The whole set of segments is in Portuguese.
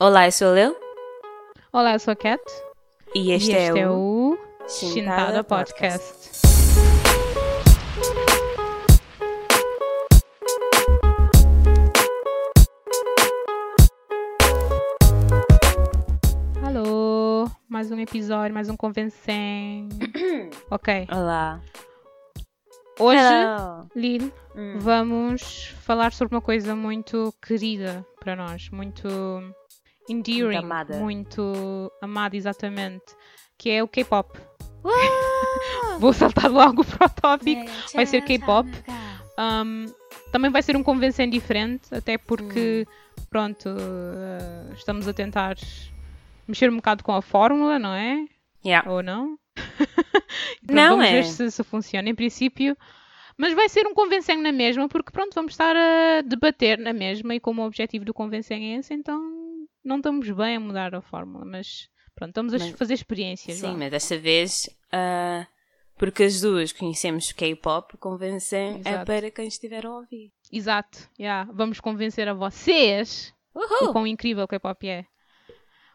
Olá, eu sou a Leu Olá, eu sou a Cat. e este, e este é, o o Shintada Podcast. Alô, mais um episódio, mais um convencem. ok, Olá. hoje, Hello. Lil, Hum. vamos falar sobre uma coisa muito querida para nós, muito endearing, Muito amada. muito amada, exatamente, que é o K-pop. Vou saltar logo para o tópico. Vai ser K-pop. Um, também vai ser um convencendo diferente, até porque, Hum. pronto, uh, estamos a tentar mexer um bocado com a fórmula, não é? Yeah. Ou não? Pronto, Não vamos é. ver se, se funciona em princípio. Mas vai ser um convencendo na mesma, porque pronto, vamos estar a debater na mesma e como o objetivo do convencendo é esse, então não estamos bem a mudar a fórmula, mas pronto, estamos a Mas- fazer experiências. Sim, mas desta vez, ah, porque as duas conhecemos K-pop, convencem é para quem estiver a ouvir. Exato, yeah. vamos convencer a vocês o Uhul! quão incrível o K-pop é.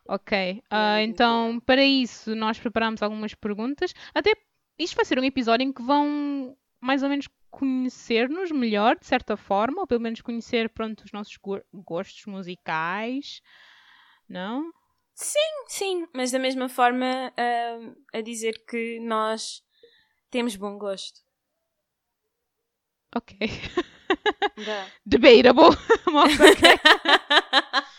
Ok, Yeah, então para isso nós preparamos algumas perguntas. Até isto vai ser um episódio em que vão mais ou menos conhecer-nos melhor, de certa forma, ou pelo menos conhecer pronto, os nossos go- gostos musicais. Não? Sim, mas da mesma forma ah, a dizer que nós temos bom gosto. Ok. Debatable. Ok.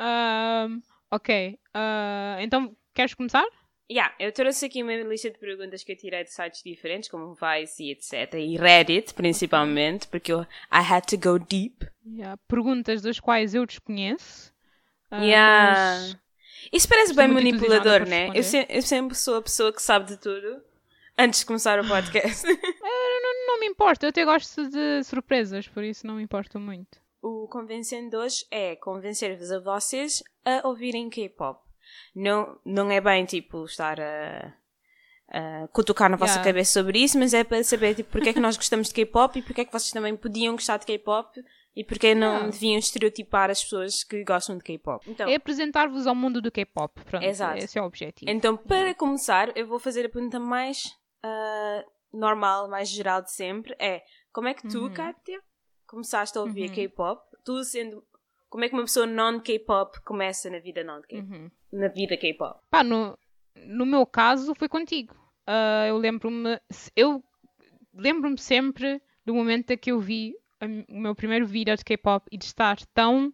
Ahm, ok. ah, então, queres começar? Yeah, eu trouxe aqui uma lista de perguntas que eu tirei de sites diferentes, como Vice e etc. E Reddit, principalmente, porque eu I had to go deep. Yeah, Perguntas das quais eu desconheço. Ah, Yeah. mas- Isso parece bem manipulador, né? Eu, se- eu sempre sou a pessoa que sabe de tudo antes de começar o podcast. Não me importa, eu até gosto de surpresas, por isso não me importa muito. o convencendo hoje é convencer-vos a vocês a ouvirem K-pop. Não, não é bem tipo estar a, a cutucar na vossa Yeah. cabeça sobre isso, mas é para saber tipo, porque é que nós gostamos de K-pop e porque é que vocês também podiam gostar de K-pop e porque não Yeah. deviam estereotipar as pessoas que gostam de K-pop. Então, É apresentar-vos ao mundo do K-pop. Pronto, Exato. esse é o objetivo. Então, para começar, eu vou fazer a pergunta mais ah, normal, mais geral de sempre. É, como é que tu, Uhum. Kátia, começaste a ouvir Uhum. K-pop? Tu sendo... Como é que uma pessoa non-K-pop começa na vida non-K-pop? Uhum. Na vida K-pop? Pá, no, no meu caso foi contigo. Ah, eu lembro-me. Eu lembro-me sempre do momento em que eu vi o meu primeiro vídeo de K-pop e de estar tão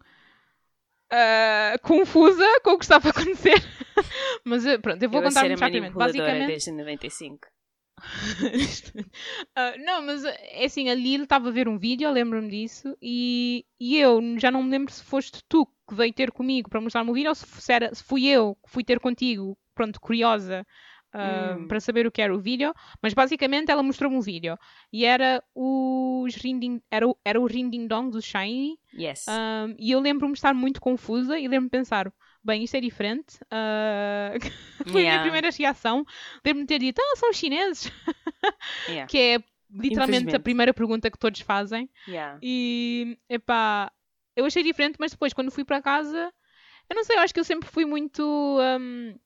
ah, confusa com o que estava a acontecer. Mas eh, pronto, eu vou eu contar muito rapidamente. Basicamente. desde 95. Ah, não, mas é assim, a Lil estava a ver um vídeo, eu lembro-me disso, e, e eu já não me lembro se foste tu que veio ter comigo para mostrar-me o vídeo ou se era, se fui eu que fui ter contigo, pronto, curiosa, Hum. para saber o que era o vídeo, mas basicamente ela mostrou-me um vídeo e era os Rinding, era, o- era o Rinding Dong do Shiny, Yes. ah, e eu lembro-me de estar muito confusa e lembro-me de pensar. Bem, isto é diferente. ah, foi a minha Yeah. primeira reação. Lembro-me de ter dito, ah, são os chineses Yeah. que é literalmente a primeira pergunta que todos fazem. Yeah. E, epá, eu achei diferente, mas depois, quando fui para casa, eu não sei, eu acho que eu sempre fui muito hum,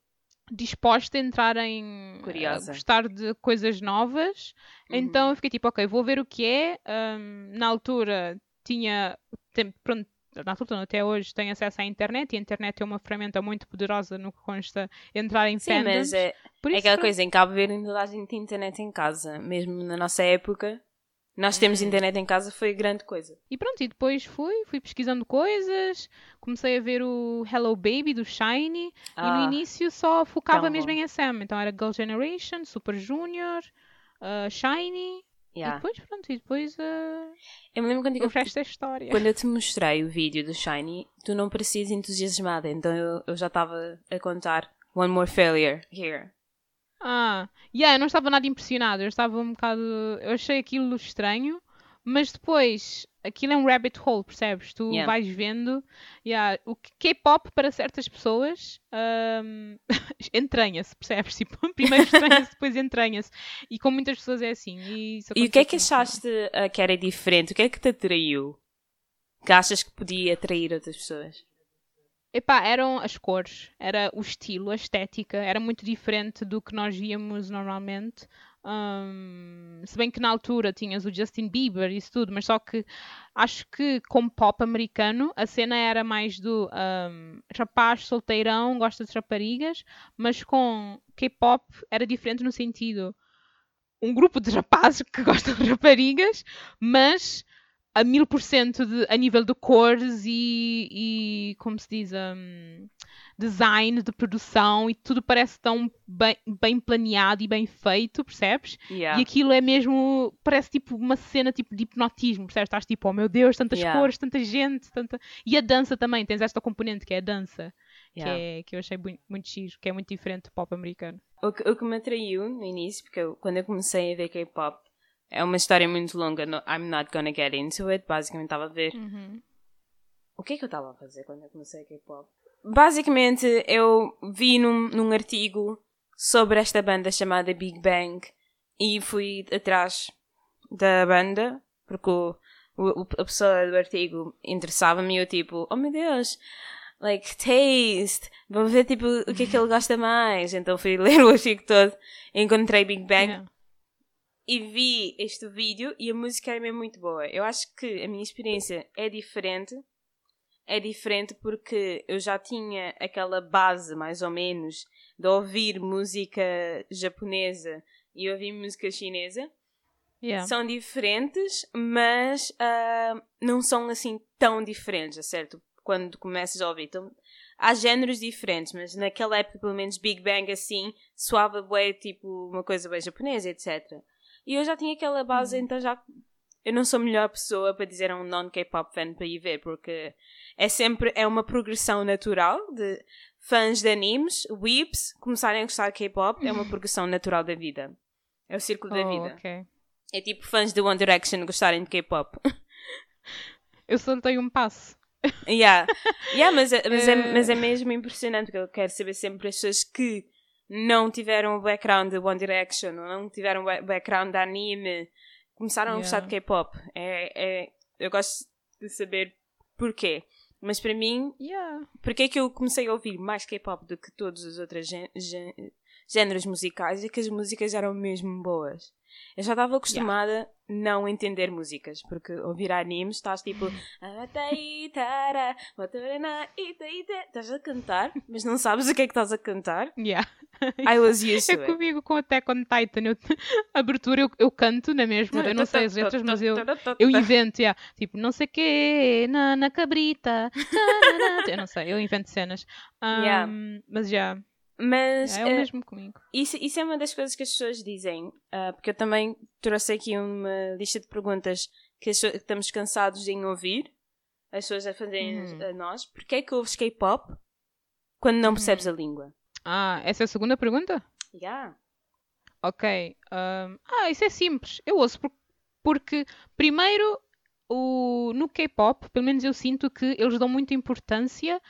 disposta a entrar em. Curiosa. a gostar de coisas novas. Uhum. Então eu fiquei tipo, ok, vou ver o que é. Hum, na altura tinha. tem- pronto, na altura, até hoje, tenho acesso à internet e a internet é uma ferramenta muito poderosa no que consta entrar em Sim, mas é, é aquela coisa, em Cabo Verde ainda a gente tem internet em casa. Mesmo na nossa época, nós temos Hum. internet em casa, foi grande coisa. E pronto, e depois fui, fui pesquisando coisas, comecei a ver o Hello Baby do Shiny, e no Ah, início só focava mesmo em SM. Então era Girl Generation, Super Junior, uh, Shiny, yeah. e depois pronto, e depois uh, Eu me lembro quando eu, resto é história. quando eu te mostrei o vídeo do Shiny, tu não parecias entusiasmada, então eu, eu já estava a contar One More Failure here. Ah, yeah, eu não estava nada impressionado, eu estava um bocado. Eu achei aquilo estranho, mas depois aquilo é um rabbit hole, percebes? Tu Yeah. vais vendo. Yeah, o K-pop para certas pessoas ahm, entranha-se, percebes? Tipo, primeiro estranha-se, depois entranha-se. E com muitas pessoas é assim. E, E o que é que achaste ah, que era diferente? O que é que te atraiu? Que achas que podia atrair outras pessoas? Epá, eram as cores, era o estilo, a estética, era muito diferente do que nós víamos normalmente. Um, se bem que na altura tinhas o Justin Bieber e isso tudo, mas só que acho que como pop americano a cena era mais do um, rapaz solteirão, gosta de raparigas, mas com K-pop era diferente no sentido um grupo de rapazes que gostam de raparigas, mas a mil por cento a nível de cores e, e como se diz, um, design de produção e tudo parece tão bem, bem planeado e bem feito, percebes? Yeah. E aquilo é mesmo, parece tipo uma cena tipo de hipnotismo, percebes? Estás tipo, oh meu Deus, tantas Yeah. cores, tanta gente, tanta... E a dança também, tens esta componente que é a dança, Yeah. que, é, que eu achei muito, muito giro, que é muito diferente do pop americano. O, que, o que me atraiu no início, porque eu- quando eu comecei a ver K-pop, é uma história muito longa, no- I'm not gonna get into it. Basicamente estava a ver. O que é que eu estava a fazer quando eu comecei K-pop? Basicamente, eu vi num, num artigo sobre esta banda chamada Big Bang e fui atrás da banda, porque o, o- a pessoa do artigo interessava-me e eu tipo, oh meu Deus, like, taste, vamos ver tipo o que é que ele gosta mais. Então fui ler o artigo todo, encontrei Big Bang Yeah. E vi este vídeo e a música é mesmo muito boa. Eu acho que a minha experiência é diferente. É diferente porque eu já tinha aquela base, mais ou menos, de ouvir música japonesa e ouvir música chinesa. Yeah. São diferentes, mas ah, não são assim tão diferentes, certo? Quando começas a ouvir. Então, há géneros diferentes, mas naquela época, pelo menos Big Bang assim, soava bem, tipo, uma coisa bem japonesa, etc. E eu já tinha aquela base, então já. Eu não sou a melhor pessoa para dizer a um non-K-pop fan para ir ver, porque é sempre é uma progressão natural de fãs de animes, weeps, começarem a gostar de K-pop, é uma progressão natural da vida. É o círculo da Oh, vida. ok. É tipo fãs de One Direction gostarem de K-pop. Eu só tenho um passo. yeah. Yeah, mas, é, mas, é, Eh. mas é mesmo impressionante porque eu quero saber sempre as pessoas que não tiveram o background de One Direction ou não tiveram o ba- background de anime começaram a gostar de Yeah. K-pop. É, é, eu gosto de saber porquê. Mas para mim, Yeah. porque é que eu comecei a ouvir mais K-pop do que todos os outros gé- gé- géneros musicais e que as músicas eram mesmo boas. Eu já estava acostumada a não entender músicas, porque ouvir animes estás tipo "Ataitara, watarana, ita, ita", estás a cantar, mas não sabes o que é que estás a cantar. Yeah. I was used É to it. comigo com Attack on Titan. Eu, abertura eu, eu canto na mesma. Eu não sei as letras, mas eu, eu invento. Yeah. Tipo, não sei o quê, na, na cabrita. na, na. Eu não sei, eu invento cenas. Um, Yeah. Mas já, Mas é o eh, mesmo comigo. Isso, isso é uma das coisas que as pessoas dizem, ah, porque eu também trouxe aqui uma lista de perguntas que, pessoas- que estamos cansados em ouvir, as pessoas a fazerem Uhum. a nós. Porquê é que ouves K-pop quando não percebes a língua? Ah, essa é a segunda pergunta? Yeah. Ok. um, ah, isso é simples. Eu ouço por- porque, primeiro, o, no K-pop, pelo menos eu sinto que eles dão muita importância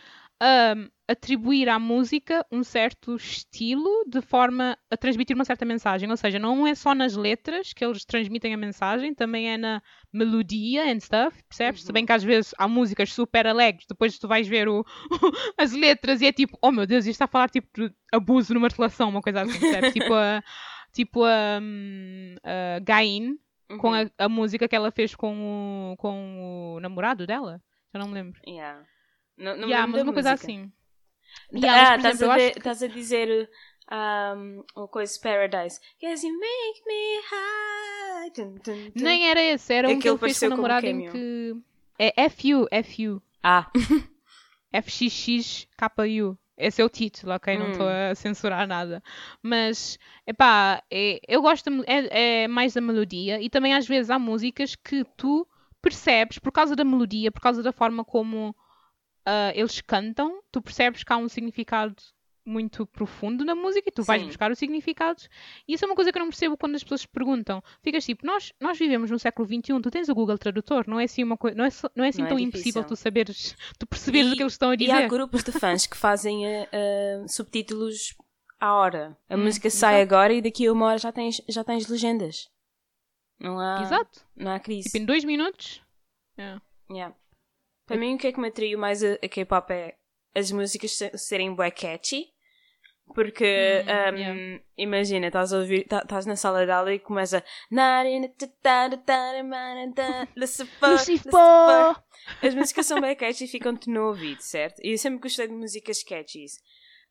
a atribuir à música um certo estilo de forma a transmitir uma certa mensagem. Ou seja, não é só nas letras que eles transmitem a mensagem, também é na melodia and stuff, percebes? Se bem que às vezes há músicas super alegres, depois tu vais ver o, as letras e é tipo, oh meu Deus, isto está a falar tipo de abuso numa relação, uma coisa assim, percebes? tipo a, tipo a, hum, a Gain com Uhum. a, a música que ela fez com o, com o namorado dela. Já não me lembro. Yeah. Não, não me Yeah, lembro mas uma coisa música. Assim. Ah, estás, exemplo, a ver- que- estás a dizer um, uma coisa Paradise. Yes, you make me high. Tum, tum, tum. Nem era esse, era um que ele fez com o namorado em que. É FU, FU. Ah, FXXKU. Esse é o título, ok? Não Hum. estou a censurar nada. Mas, epá, é, eu gosto, é, é mais da melodia e também às vezes há músicas que tu percebes, por causa da melodia, por causa da forma como ah, eles cantam, tu percebes que há um significado muito profundo na música e tu vais Sim. buscar os significados. E isso é uma coisa que eu não percebo quando as pessoas perguntam. Ficas tipo, nós, nós vivemos no século XXI, tu tens o Google Tradutor, não é assim, uma não é, não é assim Não é tão difícil. impossível tu saberes, tu perceberes E- o que eles estão a E dizer. há grupos de fãs que fazem eh, subtítulos à hora. A Hum, música sai exato. agora e daqui a uma hora já tens, já tens legendas. Não há, Exato. não há crise. Tipo, em dois minutos. É. Yeah. Para mim, o que é que me atraiu mais a, a K-pop é as músicas serem bué catchy. Porque, Hum, um, yeah. imagina, estás a ouvir, tá- estás na sala de aula e começa. As músicas são bem catchy e ficam-te no ouvido, certo? E eu sempre gostei de músicas catchies.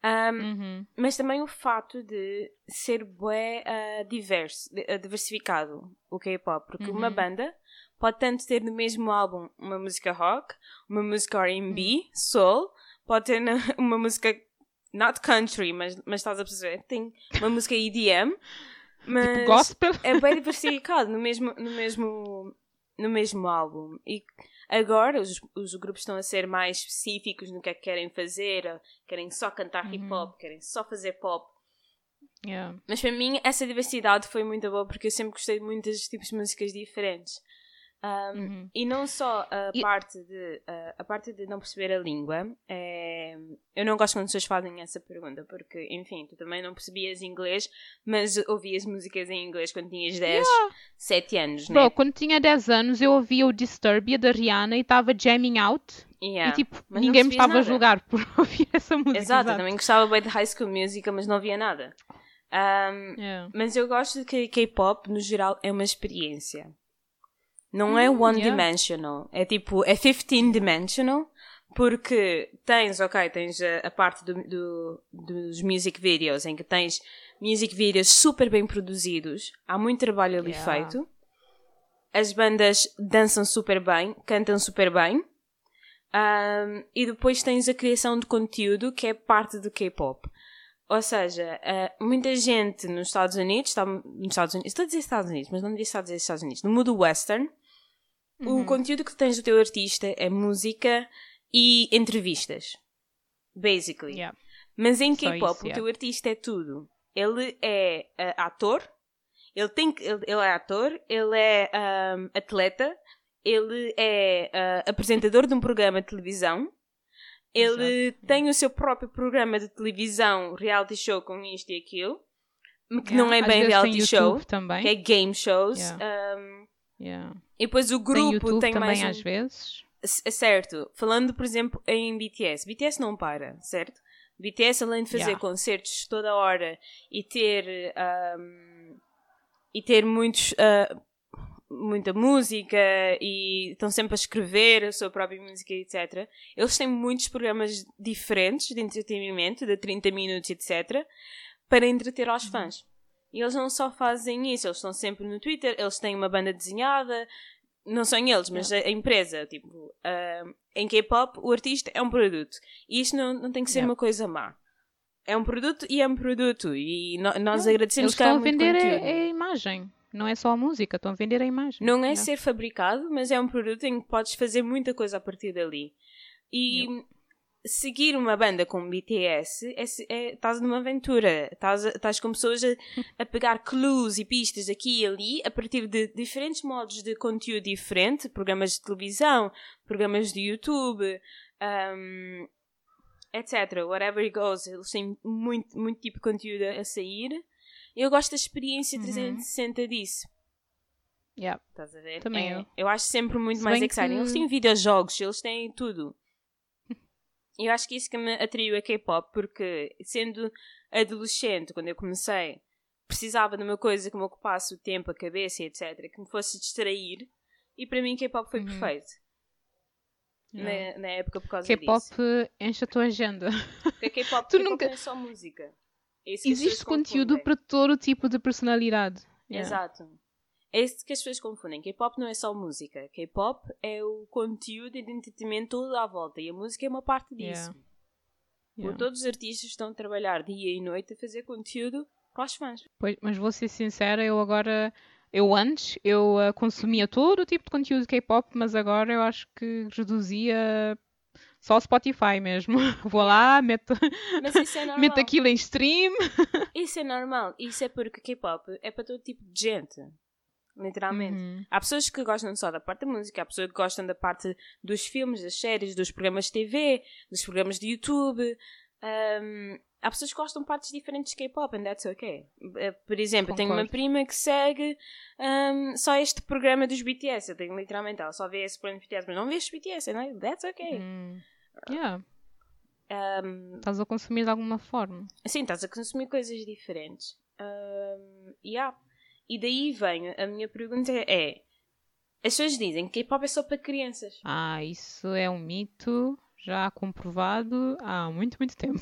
Um, Uhum. mas também o fato de ser bué ah, diverso, de- ah, diversificado o K-pop, porque uma Uhum. banda pode tanto ter no mesmo álbum uma música rock, uma música R&B, Hum. soul, pode ter uma música not country, mas, mas estás a perceber, tem uma música EDM, mas Tipo gospel. é bem diversificado no mesmo, no mesmo, no mesmo álbum. E agora os, os grupos estão a ser mais específicos no que é que querem fazer, querem só cantar Uhum. hip hop, querem só fazer pop. Yeah. Mas para mim essa diversidade foi muito boa porque eu sempre gostei de muitos tipos de músicas diferentes. Um, Uhum. E não só a E- parte de a, a parte de não perceber a língua, é, eu não gosto quando as pessoas fazem essa pergunta, porque, enfim, tu também não percebias inglês, mas ouvias músicas em inglês quando tinhas 10, 7 anos, Bro, né? quando tinha 10 anos eu ouvia o Disturbia da Rihanna e estava jamming out Yeah. e tipo, Mas ninguém me estava a julgar por ouvir essa música. Exato, eu também gostava bem de High School Musical, mas não via nada. Um, Yeah. Mas eu gosto de que K-pop, no geral, é uma experiência. Não é one Hum, yeah. dimensional. É tipo, é 15 dimensional. Porque tens, ok, tens a, a parte do, do- dos music videos, em que tens music videos super bem produzidos. Há muito trabalho ali Yeah. feito. As bandas dançam super bem, cantam super bem. Um, e depois tens a criação de conteúdo que é parte do K-pop. Ou seja, eh, muita gente nos Estados Unidos, está, nos Estados Unidos, estou a dizer Estados Unidos, mas não devia estar a dizer Estados Unidos, no mundo western, Uhum. o conteúdo que tens do teu artista é música e entrevistas. Basically. Yeah. Mas em K-pop, isso, o yeah. teu artista é tudo. Ele é eh, ator, ele, tem, ele, ele é ator, ele é ahm, atleta, ele é ah, apresentador de um programa de televisão, ele Exato, tem o seu próprio programa de televisão, reality show com isto e aquilo, que Yeah. não é bem reality show, também. que é game shows. Yeah. ahm, Yeah. e depois o Tem grupo YouTube tem também mais um- às vezes. C- Certo. Falando, por exemplo, em BTS. BTS não para, certo? BTS, além de fazer Yeah. concertos toda hora e ter. ahm, e ter muitos. ah, muita música e estão sempre a escrever a sua própria música, etc. Eles têm muitos programas diferentes de entretenimento, de 30 minutos, etc., para entreter Uhum. aos fãs. E eles não só fazem isso, eles estão sempre no Twitter, eles têm uma banda desenhada, não são eles, mas a, a empresa, tipo, ah, em K-pop, o artista é um produto. E isto não, não tem que ser Yeah. uma coisa má. É um produto e é um produto. E no- nós Não, agradecemos que estão a vender a, a imagem. Não é só a música, estão a vender a imagem. Não é Yeah. ser fabricado, mas é um produto em que podes fazer muita coisa a partir dali. E seguir uma banda como BTS é, é- estás numa aventura. Estás, a- com pessoas a, a pegar clues e pistas aqui e ali a partir de diferentes modos de conteúdo diferente, programas de televisão, programas de YouTube, um, etc. Whatever it goes, eles têm muito, muito tipo de conteúdo a sair. Eu gosto da experiência Uhum. 360 disso. Yeah. Estás a ver? Também É- eu. acho sempre muito Se mais exciting. que- Eles têm videojogos, eles têm tudo. Eu acho que isso que me atraiu a K-pop, porque sendo adolescente, quando eu comecei, precisava de uma coisa que me ocupasse o tempo, a cabeça, etc., que me fosse distrair, e para mim K-pop foi Uhum. perfeito. Yeah. Na, na época por causa K-pop disso. enche a tua agenda. Porque K-pop Tu K-pop nunca- é só música. É Existe conteúdo para todo tipo de personalidade. Yeah. Exato. É isso que as pessoas confundem. K-pop não é só música. K-pop é o conteúdo de entretenimento todo à volta. E a música é uma parte disso. Yeah. Yeah. Todos os artistas estão a trabalhar dia e noite a fazer conteúdo para os fãs. Pois, mas vou ser sincera, eu agora, eu antes, eu ah, consumia todo o tipo de conteúdo de K-pop, mas agora eu acho que reduzia só o Spotify mesmo. Vou lá, meto, é meto aquilo em stream. Isso é normal. Isso é porque K-pop é para todo tipo de gente. Literalmente. Uhum. Há pessoas que gostam só da parte da música, há pessoas que gostam da parte dos filmes, das séries, dos programas de TV, dos programas de YouTube. Um, há pessoas que gostam de partes diferentes de K-pop, and that's okay. Eh, Por exemplo, eu tenho uma Concordo. prima que segue um, só este programa dos BTS. Eu tenho literalmente, ela só vê esse programa dos BTS, mas não vê os BTS, and that's okay. Hum. Yeah. Um, estás a consumir de alguma forma. Sim, estás a consumir coisas diferentes. Um, yeah. E daí vem a minha pergunta é: as pessoas dizem que K-pop é só para crianças. Ah, isso é um mito já comprovado há muito, muito tempo.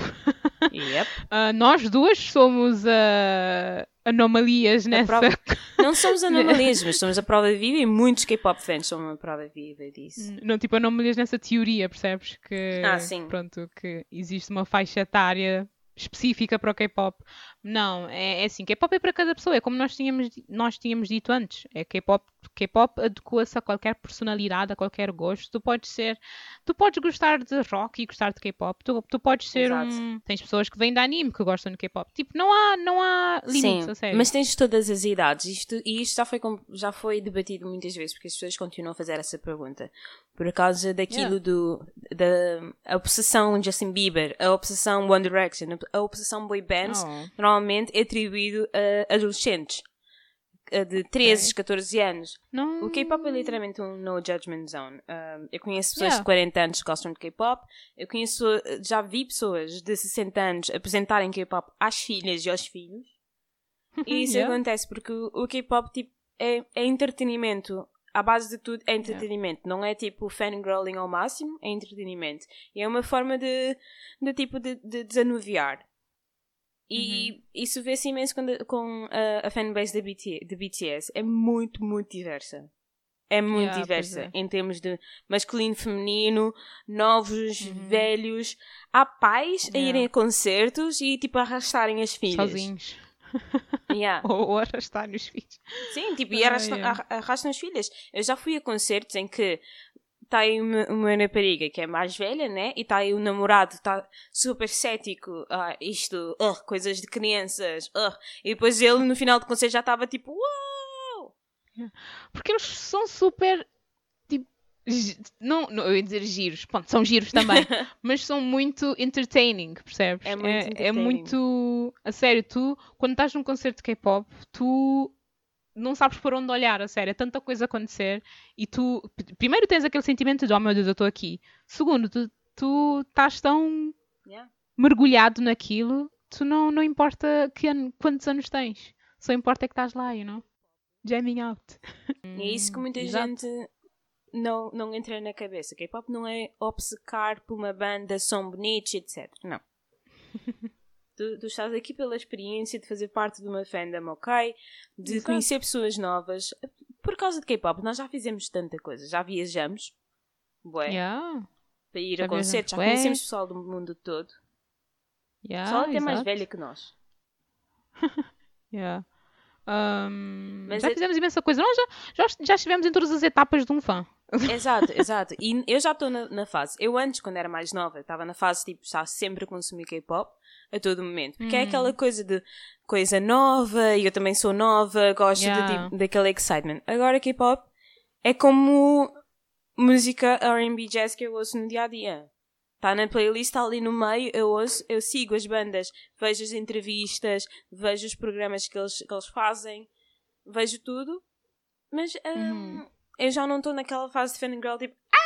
Yep. Uh, nós duas somos uh, anomalias nessa. Prova... Não somos anomalias, mas somos a prova viva e muitos K-pop fans são a prova viva disso. Não, tipo, anomalias nessa teoria, percebes? Que, ah, sim. Pronto, que existe uma faixa etária específica para o K-pop. Não, é, é assim, K-pop é para cada pessoa, é como nós tínhamos, nós tínhamos dito antes. É K-pop, K-pop adequa-se a qualquer personalidade, a qualquer gosto. Tu podes ser, tu podes gostar de rock e gostar de K-pop. Tu, tu podes ser Exato. um, tens pessoas que vêm de anime que gostam de K-pop. Tipo, não há, não há limites, Sim, a sério. Mas tens todas as idades. Isto, e isto já foi, já foi debatido muitas vezes porque as pessoas continuam a fazer essa pergunta por causa daquilo yeah. do da a obsessão Justin Bieber, a obsessão One Direction, a obsessão boy bands, oh. Normalmente é atribuído a adolescentes de 13, okay. 14 anos. Não... O K-pop é literalmente um no judgment zone. Eu conheço pessoas yeah. de 40 anos que gostam de K-pop. Eu conheço, já vi pessoas de 60 anos apresentarem K-pop às filhas e aos filhos. E isso yeah. acontece porque o K-pop tipo, é, é entretenimento à base de tudo é entretenimento. Yeah. Não é tipo fangirling ao máximo, é entretenimento. E é uma forma de, de tipo de, de desanuviar. E uhum. isso vê-se imenso com, com a, a fanbase de BTS, de BTS. É muito, muito diversa. É muito yeah, diversa é. em termos de masculino, feminino, novos, uhum. velhos. Há pais yeah. a irem a concertos e tipo arrastarem as filhas. Sozinhos. Yeah. ou, ou arrastar os filhos. Sim, tipo, e arrastam, yeah. arrastam os filhos. Eu já fui a concertos em que está aí uma, uma rapariga que é mais velha, né? E está aí o namorado, está super cético, ah, isto, uh, coisas de crianças, uh. e depois ele no final do concerto já estava tipo, uau! Porque eles são super não, não, eu ia dizer giros, Pronto, são giros também, mas são muito entertaining, percebes? É muito, é, é muito a sério, tu, quando estás num concerto de K-pop, tu não sabes por onde olhar, a sério, é tanta coisa acontecer e tu, primeiro tens aquele sentimento de oh meu Deus, eu estou aqui. Segundo, tu, tu estás tão yeah. mergulhado naquilo, tu não, não importa que ano, quantos anos tens, só importa é que estás lá, you know? Jamming out. E é isso que muita gente não, não entra na cabeça. K-pop não é obcecar por uma banda, som bonitos, etc. Não. tu, tu, estás aqui pela experiência de fazer parte de uma fandom, ok? De Exato. conhecer pessoas novas. Por causa de K-pop, nós já fizemos tanta coisa. Já viajamos. Bué. Yeah. Para ir já a concertos. Já conhecemos pessoal do mundo todo. Yeah, Só até mais velha que nós. yeah. Um, já é... fizemos imensa coisa. Nós já, já, já estivemos em todas as etapas de um fã. Exato, exato. E eu já estou na, na, fase. Eu antes, quando era mais nova, estava na fase tipo, já sempre a consumir K-pop a todo momento. Porque hum. é aquela coisa de coisa nova, e eu também sou nova, gosto yeah. de, tipo, daquele excitement. Agora K-pop é como música R&B jazz que eu ouço no dia a dia. Está na playlist, está ali no meio, eu ouço, eu sigo as bandas, vejo as entrevistas, vejo os programas que eles, que eles fazem, vejo tudo. Mas um, uhum eu já não estou naquela fase de fangirl tipo. Ah!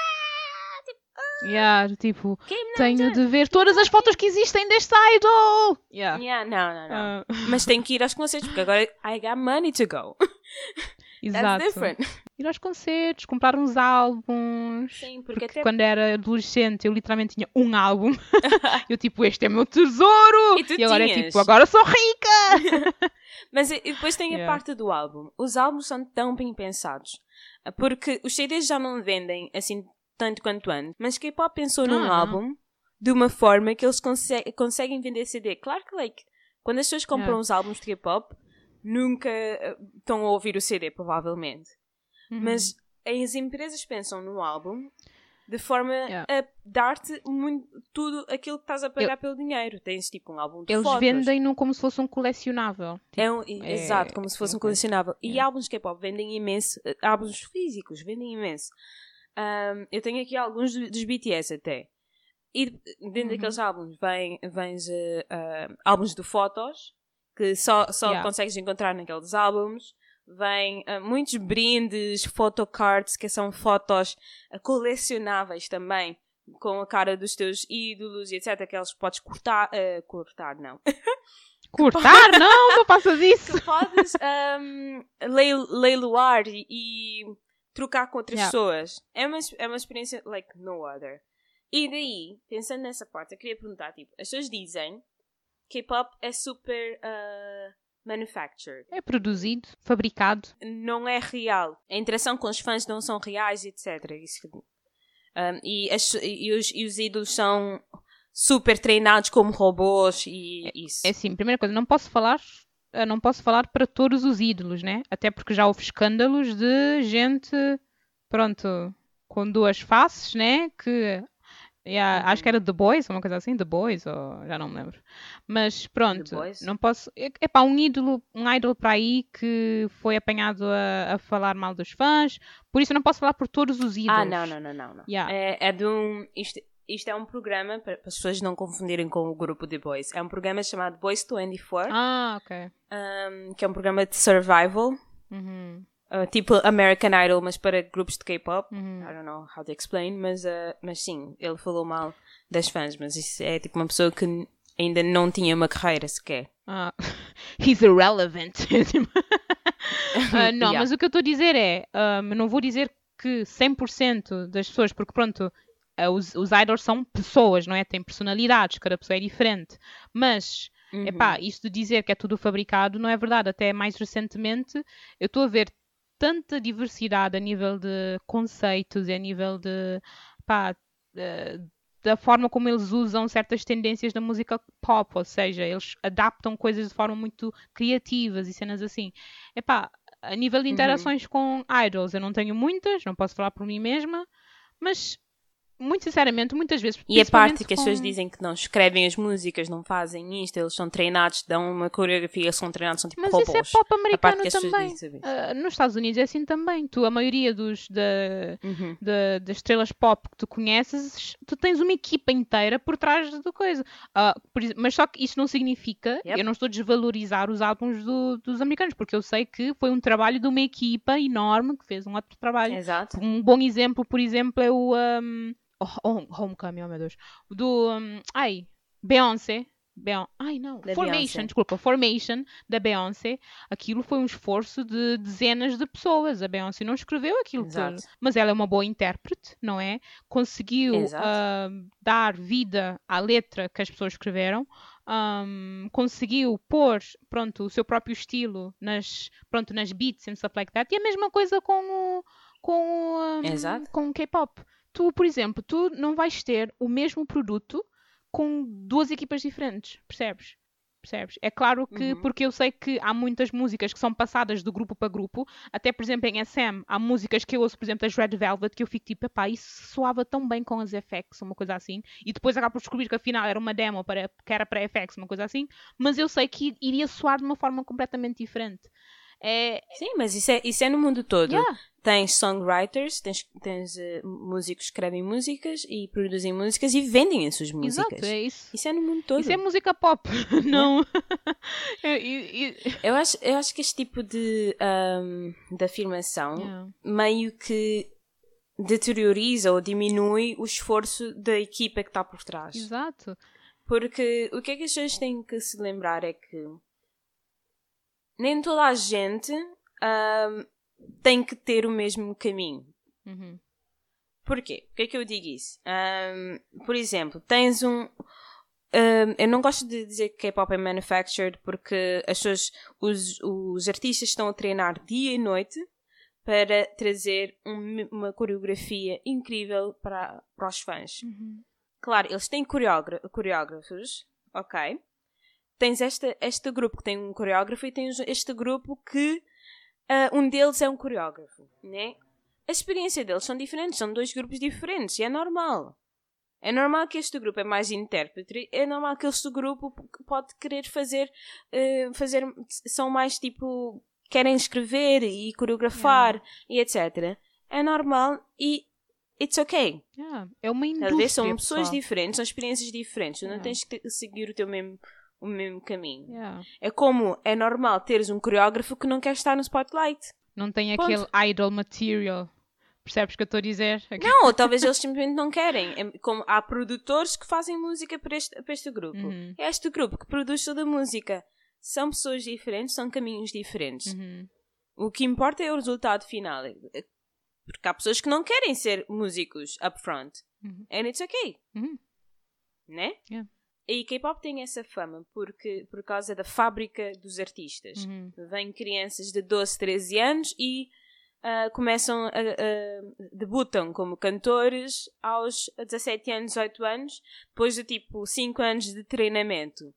Yeah, tipo tenho de ver todas as fotos que existem deste idol! Yeah. yeah não, não, não. Uh... Mas tenho que ir aos concertos porque agora I got money to go. Exato. Ir aos concertos, comprar uns álbuns. Sim, porque, porque até... quando era adolescente eu literalmente tinha um álbum. eu tipo, este é meu tesouro! E, e agora tinhas? é tipo, agora sou rica! Mas depois tem a yeah. parte do álbum. Os álbuns são tão bem pensados. Porque os CDs já não vendem assim tanto quanto antes. Mas K-pop pensou num álbum de uma forma que eles conse conseguem vender CD. Claro que, like, quando as pessoas compram yeah. os álbuns de K-pop, nunca eh, estão a ouvir o CD, provavelmente. Uhum. Mas as empresas pensam no álbum de forma yeah. a dar-te tudo aquilo que estás a pagar Eu... pelo dinheiro. Tens tipo um álbum de Eles fotos. vendem-no como se fosse um colecionável. Tipo, é um, é, exato, como se fosse um colecionável. E álbuns K-pop vendem imenso, eh, álbuns físicos vendem imenso. Um, eu tenho aqui alguns dos BTS até. E dentro uhum. daqueles álbuns vem, vens uh, uh, álbuns de fotos que só, só yeah. consegues encontrar naqueles álbuns vem uh, muitos brindes, photocards, que são fotos uh, colecionáveis também com a cara dos teus ídolos e etc. Que eles podes cortar. Uh, cortar, não. Cortar? não, não faças isso! Que podes um, leiloar e trocar com outras yeah. pessoas. É uma, é uma experiência like no other. E daí, pensando nessa parte, eu queria perguntar: tipo, as pessoas dizem K-pop é super uh, manufactured. É produzido, fabricado. Não é real. A interação com os fãs não são reais, etc. Isso, um, e, as, e, os, e os ídolos são super treinados como robôs e é, isso. É assim, primeira coisa, não posso falar não posso falar para todos os ídolos, né? Até porque já houve escândalos de gente, pronto, com duas faces, né? Que Yeah, acho que era The Boys, uma coisa assim, The Boys, ou já não me lembro. Mas pronto, não posso. É pá, um ídolo, um ídolo para aí que foi apanhado a, a, falar mal dos fãs, por isso eu não posso falar por todos os ídolos. Ah, não, não, não, não. não. Yeah. É, é de um. Isto, isto é um programa, para as pessoas não confundirem com o grupo The Boys, é um programa chamado Boys 24. Ah, ok. Um, que é um programa de survival. Uhum. Uh, tipo American Idol, mas para grupos de K-pop. Uhum. I don't know how to explain, mas, uh, mas sim, ele falou mal das fãs, mas isso é tipo uma pessoa que ainda não tinha uma carreira sequer. Ah, he's irrelevant. uh, não, yeah. mas o que eu estou a dizer é, um, não vou dizer que 100% das pessoas, porque pronto, os, os idols são pessoas, não é? Têm personalidades, cada pessoa é diferente. Mas, uhum. epá, isto de dizer que é tudo fabricado não é verdade. Até mais recentemente eu estou a ver tanta diversidade a nível de conceitos e a nível de pá, da forma como eles usam certas tendências da música pop, ou seja, eles adaptam coisas de forma muito criativas e cenas assim. Epá, a nível de uhum. interações uhum. com idols, eu não tenho muitas, não posso falar por mim mesma, mas muito sinceramente, muitas vezes. E a parte que as pessoas dizem que não escrevem as músicas, não fazem isto, eles são treinados, dão uma coreografia, são treinados, são tipo Mas robôs. isso é pop americano também. Uh, nos Estados Unidos é assim também. Tu, a maioria dos, da, uhum. da, das estrelas pop que tu conheces, tu tens uma equipa inteira por trás da coisa. Uh, por, mas só que isso não significa, yep. eu não estou a desvalorizar os álbuns do, dos americanos, porque eu sei que foi um trabalho de uma equipa enorme que fez um outro trabalho. Exato. Um bom exemplo, por exemplo, é o. Um, Oh, Homecoming, oh meu Deus. Do. Um, ai, Beyoncé. Beyon ai não, da Formation, Beyoncé. desculpa, Formation da Beyoncé, aquilo foi um esforço de dezenas de pessoas. A Beyoncé não escreveu aquilo Exato. tudo, mas ela é uma boa intérprete, não é? Conseguiu uh, dar vida à letra que as pessoas escreveram, um, conseguiu pôr pronto, o seu próprio estilo nas, pronto, nas beats and stuff like that, e a mesma coisa com o, com, um, com o K-pop tu, por exemplo, tu não vais ter o mesmo produto com duas equipas diferentes, percebes? Percebes? É claro que, uhum. porque eu sei que há muitas músicas que são passadas de grupo para grupo, até por exemplo em SM, há músicas que eu ouço, por exemplo, das Red Velvet, que eu fico tipo, pá, isso soava tão bem com as FX, uma coisa assim, e depois acabo por descobrir que afinal era uma demo para, que era para FX, uma coisa assim, mas eu sei que iria soar de uma forma completamente diferente. É... Sim, mas isso é, isso é no mundo todo. Yeah. Tens songwriters, tens, tens uh, músicos que escrevem músicas e produzem músicas e vendem as suas músicas. Exato, é isso. Isso é no mundo todo. Isso é música pop, não. eu, acho, eu acho que este tipo de, um, de afirmação yeah. meio que deterioriza ou diminui o esforço da equipa que está por trás. Exato. Porque o que é que as pessoas têm que se lembrar é que nem toda a gente um, tem que ter o mesmo caminho. Uhum. Porquê? Por que é que eu digo isso? Um, por exemplo, tens um. um eu não gosto de dizer que K-pop é manufactured porque as pessoas, os, os artistas estão a treinar dia e noite para trazer um, uma coreografia incrível para, para os fãs. Uhum. Claro, eles têm coreógrafos, ok? Tens este, este grupo que tem um coreógrafo e tens este grupo que uh, um deles é um coreógrafo, né? A experiência deles são diferentes, são dois grupos diferentes e é normal. É normal que este grupo é mais intérprete, é normal que este grupo pode querer fazer, uh, fazer são mais tipo, querem escrever e coreografar yeah. e etc. É normal e it's okay. Yeah. É uma indústria. São pessoas diferentes, são experiências diferentes. Tu yeah. não tens que seguir o teu mesmo o mesmo caminho. Yeah. É como é normal teres um coreógrafo que não quer estar no spotlight. Não tem Ponto. aquele idol material. Percebes o que eu estou a dizer? Não, ou talvez eles simplesmente não querem. É como há produtores que fazem música para este, para este grupo. Uhum. É este grupo que produz toda a música. São pessoas diferentes, são caminhos diferentes. Uhum. O que importa é o resultado final. Porque há pessoas que não querem ser músicos upfront. Uhum. And it's okay. Uhum. Né? Yeah. E K-pop tem essa fama porque, por causa da fábrica dos artistas. Uhum. Vêm crianças de 12, 13 anos e ah, começam a, a- debutam como cantores aos 17 anos, 18 anos, depois de tipo 5 anos de treinamento.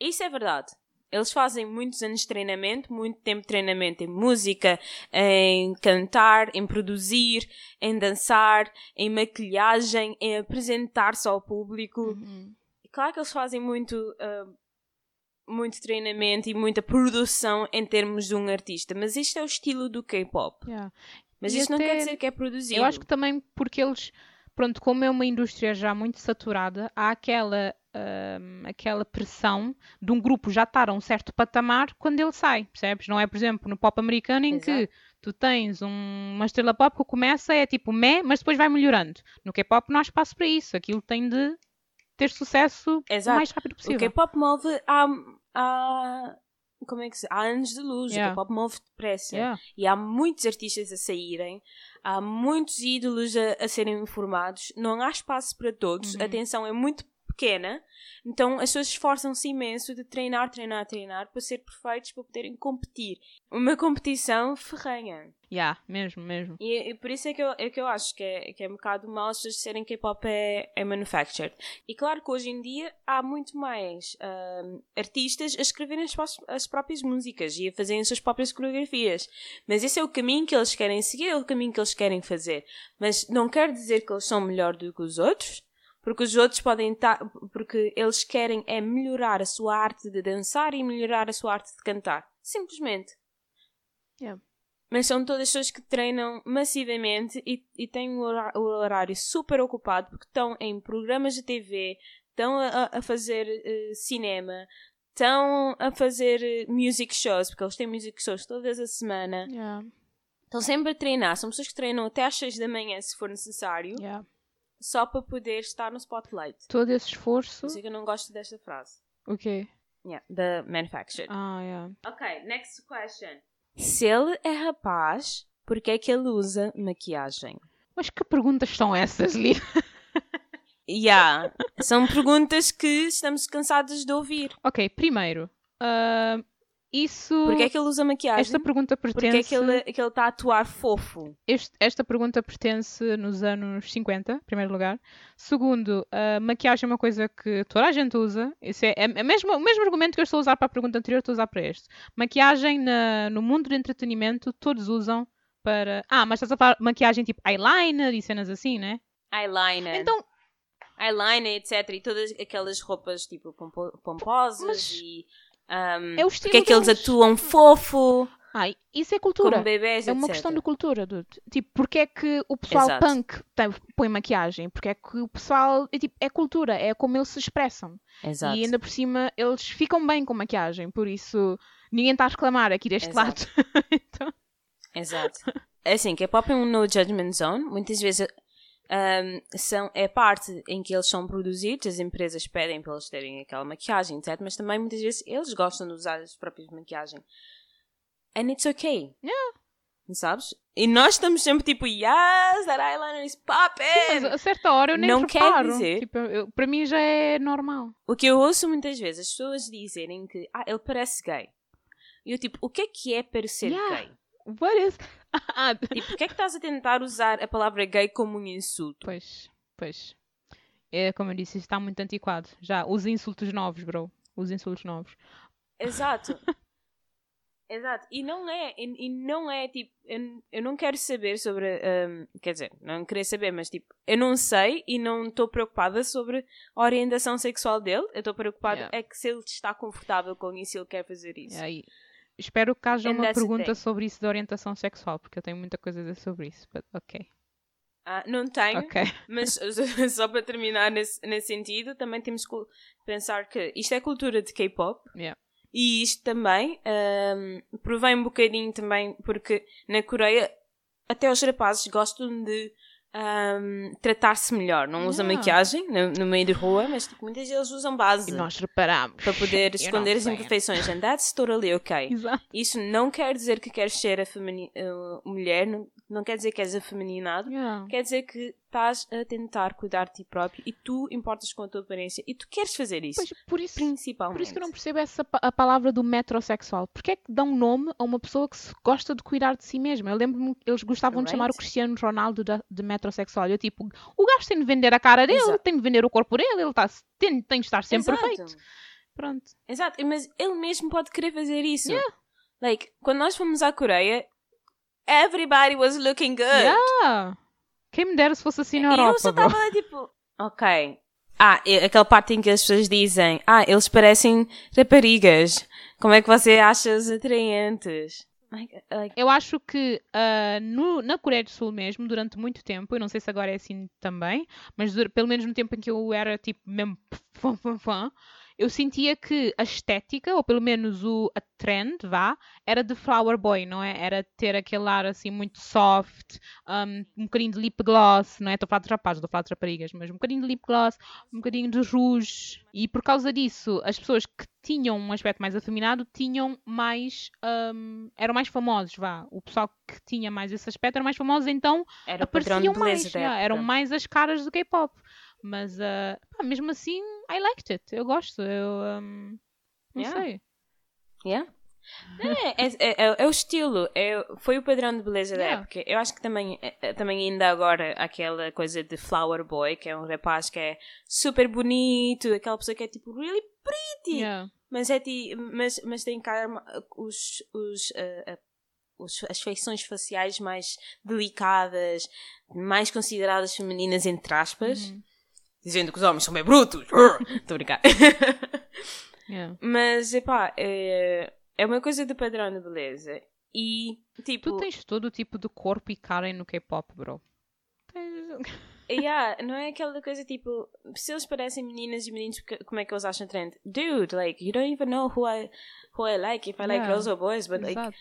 Isso é verdade. Eles fazem muitos anos de treinamento, muito tempo de treinamento em música, em cantar, em produzir, em dançar, em maquilhagem, em apresentar-se ao público. Uhum. Claro que eles fazem muito, ah, muito treinamento e muita produção em termos de um artista, mas isto é o estilo do K-pop. Yeah. Mas E isso não até- quer dizer que é produzido. Eu acho que também porque eles, pronto, como é uma indústria já muito saturada, há aquela, hum, aquela pressão de um grupo já estar a um certo patamar quando ele sai, percebes? Não é, por exemplo, no pop americano em que Exato. tu tens um- uma estrela pop que começa é tipo meh, mas depois vai melhorando. No K-pop não há espaço para isso. Aquilo tem de ter sucesso o Exato. mais rápido O possível. K-pop move há, há, como é que se, há anos de luz. Yeah. O K-pop move depressa. Yeah. E há muitos artistas a saírem, há muitos ídolos a, a serem formados, não há espaço para todos, Uhum. a atenção é muito pequena, então as pessoas esforçam-se imenso de treinar, treinar, treinar para ser perfeitos, para poderem competir. Uma competição ferrenha. Yeah, mesmo, mesmo. E, e por isso é que eu, é que eu acho que é, que é um bocado mal as pessoas disserem que K-pop é, é manufactured. E claro que hoje em dia há muito mais ahm, artistas a escreverem as, as próprias músicas e a fazerem as suas próprias coreografias. Mas esse é o caminho que eles querem seguir, é o caminho que eles querem fazer. Mas não quer dizer que eles são melhor do que os outros, porque os outros podem estar. Porque eles querem é melhorar a sua arte de dançar e melhorar a sua arte de cantar. Simplesmente. Yeah. Mas são todas pessoas que treinam massivamente e, e têm o o horário super ocupado porque estão em programas de TV, estão a, a- fazer eh, cinema, estão a fazer eh, music shows, porque eles têm music shows todas a semana. Yeah, Estão sempre a treinar. São pessoas que treinam até às 6 da manhã, se for necessário, yeah. Só para poder estar no spotlight. Todo esse esforço. Por isso é que eu não gosto desta frase. O quê? Yeah, the manufactured. Ah, yeah. Ok, next question. Se ele é rapaz, por que é que ele usa maquiagem? Mas que perguntas são essas, Lívia? Yeah, são perguntas que estamos cansados de ouvir. Ok, primeiro, ah, isso. Por que é que ele usa maquiagem? Esta pergunta Por pertence. que é que ele que ele está a atuar fofo? este- esta pergunta pertence nos anos 50, em primeiro lugar. Segundo, a maquiagem é uma coisa que toda a gente usa. Isso é, é, é mesmo, o mesmo argumento que eu estou a usar para a pergunta anterior, estou a usar para este. Maquiagem na- no mundo do entretenimento, todos usam para. Ah, mas estás a falar maquiagem tipo eyeliner e cenas assim, né? Eyeliner, Então, eyeliner, etc. E todas aquelas roupas tipo pompo- pomposas Mas e um, é o estilo porque é que eles atuam fofo, ai, isso é cultura. bebês, É uma etc. questão de cultura, dude. Tipo, porque é que o pessoal Exato. punk tem- põe maquiagem? Porque é que o pessoal. É, tipo, é cultura, é como eles se expressam. Exato. E ainda por cima, eles ficam bem com maquiagem. Por isso, ninguém está a reclamar aqui deste Exato. lado. então, Exato. É assim, K-pop é um no judgment zone. Muitas vezes um, são, é parte em que eles são produzidos, as empresas pedem para eles terem aquela maquiagem, etc. Mas também muitas vezes eles gostam de usar as próprias maquiagem. And it's okay. Yeah. Sabes? E nós estamos sempre tipo, yes, that eyeliner is mas popping! a certa hora eu nem Não quer dizer- Tipo, eu- para mim já é normal. O que eu ouço muitas vezes, as pessoas dizerem que, ah, ele parece gay. E eu tipo, o que é que é parecer Yeah. gay? What is. Ah, Tipo, por que é que estás a tentar usar a palavra gay como um insulto? pois, pois. É como eu disse, está muito antiquado. Já, os insultos novos, bro. Os insultos novos. Exato. Exato. E não é, e, e não é tipo, eu, eu não quero saber sobre, hum, quer dizer, não querer saber, mas tipo, eu não sei e não estou preocupada sobre a orientação sexual dele. Eu estou preocupada Yeah. é que se ele está confortável com isso e ele quer fazer isso. E aí, espero que haja And uma pergunta sobre isso de orientação sexual, porque eu tenho muita coisa a dizer sobre isso. But, ok. Ah, não tenho, Ok. mas só para terminar nesse, nesse sentido, também temos que pensar que isto é cultura de K-pop. Yeah. E isto também hum, provém um bocadinho também, porque na Coreia até os rapazes gostam de um, tratar-se melhor. Não usam Yeah. maquiagem no, no meio de rua, mas tipo, muitas vezes usam base E nós reparamos. para poder Eu esconder as imperfeições. And that's totally okay. Exato. Isso não quer dizer que queres ser a uh, mulher, não, não quer dizer que és afeminado, Yeah. quer dizer que estás a tentar cuidar de ti próprio e tu importas com a tua aparência e tu queres fazer isso. Pois, por isso, principalmente. por isso que eu não percebo essa, a palavra do metrosexual. Porquê é que dão nome a uma pessoa que se gosta de cuidar de si mesma? Eu lembro-me que eles gostavam de chamar o Right. Cristiano Ronaldo de, de metrosexual. Eu tipo, o gajo tem de vender a cara dele, Exato. tem de vender o corpo dele, ele tá, tem, tem de estar sempre Exato. perfeito. Pronto. Exato, mas ele mesmo pode querer fazer isso. Yeah. Like, quando nós fomos à Coreia, everybody was looking good. Yeah. Quem me dera se fosse assim na e eu Europa, só estava lá tipo, ok. Ah, aquela parte em que as pessoas dizem, ah, eles parecem raparigas. Como é que você acha-os atraentes? Eu acho que ah, no- na Coreia do Sul mesmo, durante muito tempo, eu não sei se agora é assim também, mas pelo menos no tempo em que eu era tipo mesmo fã, fã, fã, eu sentia que a estética, ou pelo menos o, a trend, vá, era de flower boy, não é? Era ter aquele ar assim muito soft, um, um bocadinho de lip gloss, não é? Estou a falar de rapazes, estou a falar de raparigas, mas um bocadinho de lip gloss, um bocadinho de rouge. E por causa disso, as pessoas que tinham um aspecto mais afeminado tinham mais. um, eram mais famosos, vá. O pessoal que tinha mais esse aspecto eram mais famosos, então era apareciam mais. eram mais as caras do K-pop. Mas ah, pá, mesmo assim, I liked it. Eu gosto. Eu. um, não Yeah. sei. Yeah? É, é, é- é o estilo, é, foi o padrão de beleza da Yeah. época. Eu acho que também, é- é- também ainda agora aquela coisa de flower boy, que é um rapaz que é super bonito, aquela pessoa que é tipo really pretty, Yeah. mas, é ti, mas, mas tem cara os, os, ah, os- as feições faciais mais delicadas, mais consideradas femininas, entre aspas, Uhum. Dizendo que os homens são bem brutos. Estou a brincar. Yeah. Mas, epá, é, é uma coisa de padrão de beleza. E, tipo, Tu tens todo o tipo de corpo e cara no K-pop, bro. Tens- yeah, não é aquela coisa tipo, se eles parecem meninas e meninos, porque- como é que eles acham trend? Dude, like, you don't even know who I, who I like, if I like Yeah. girls or boys, but like, Exato.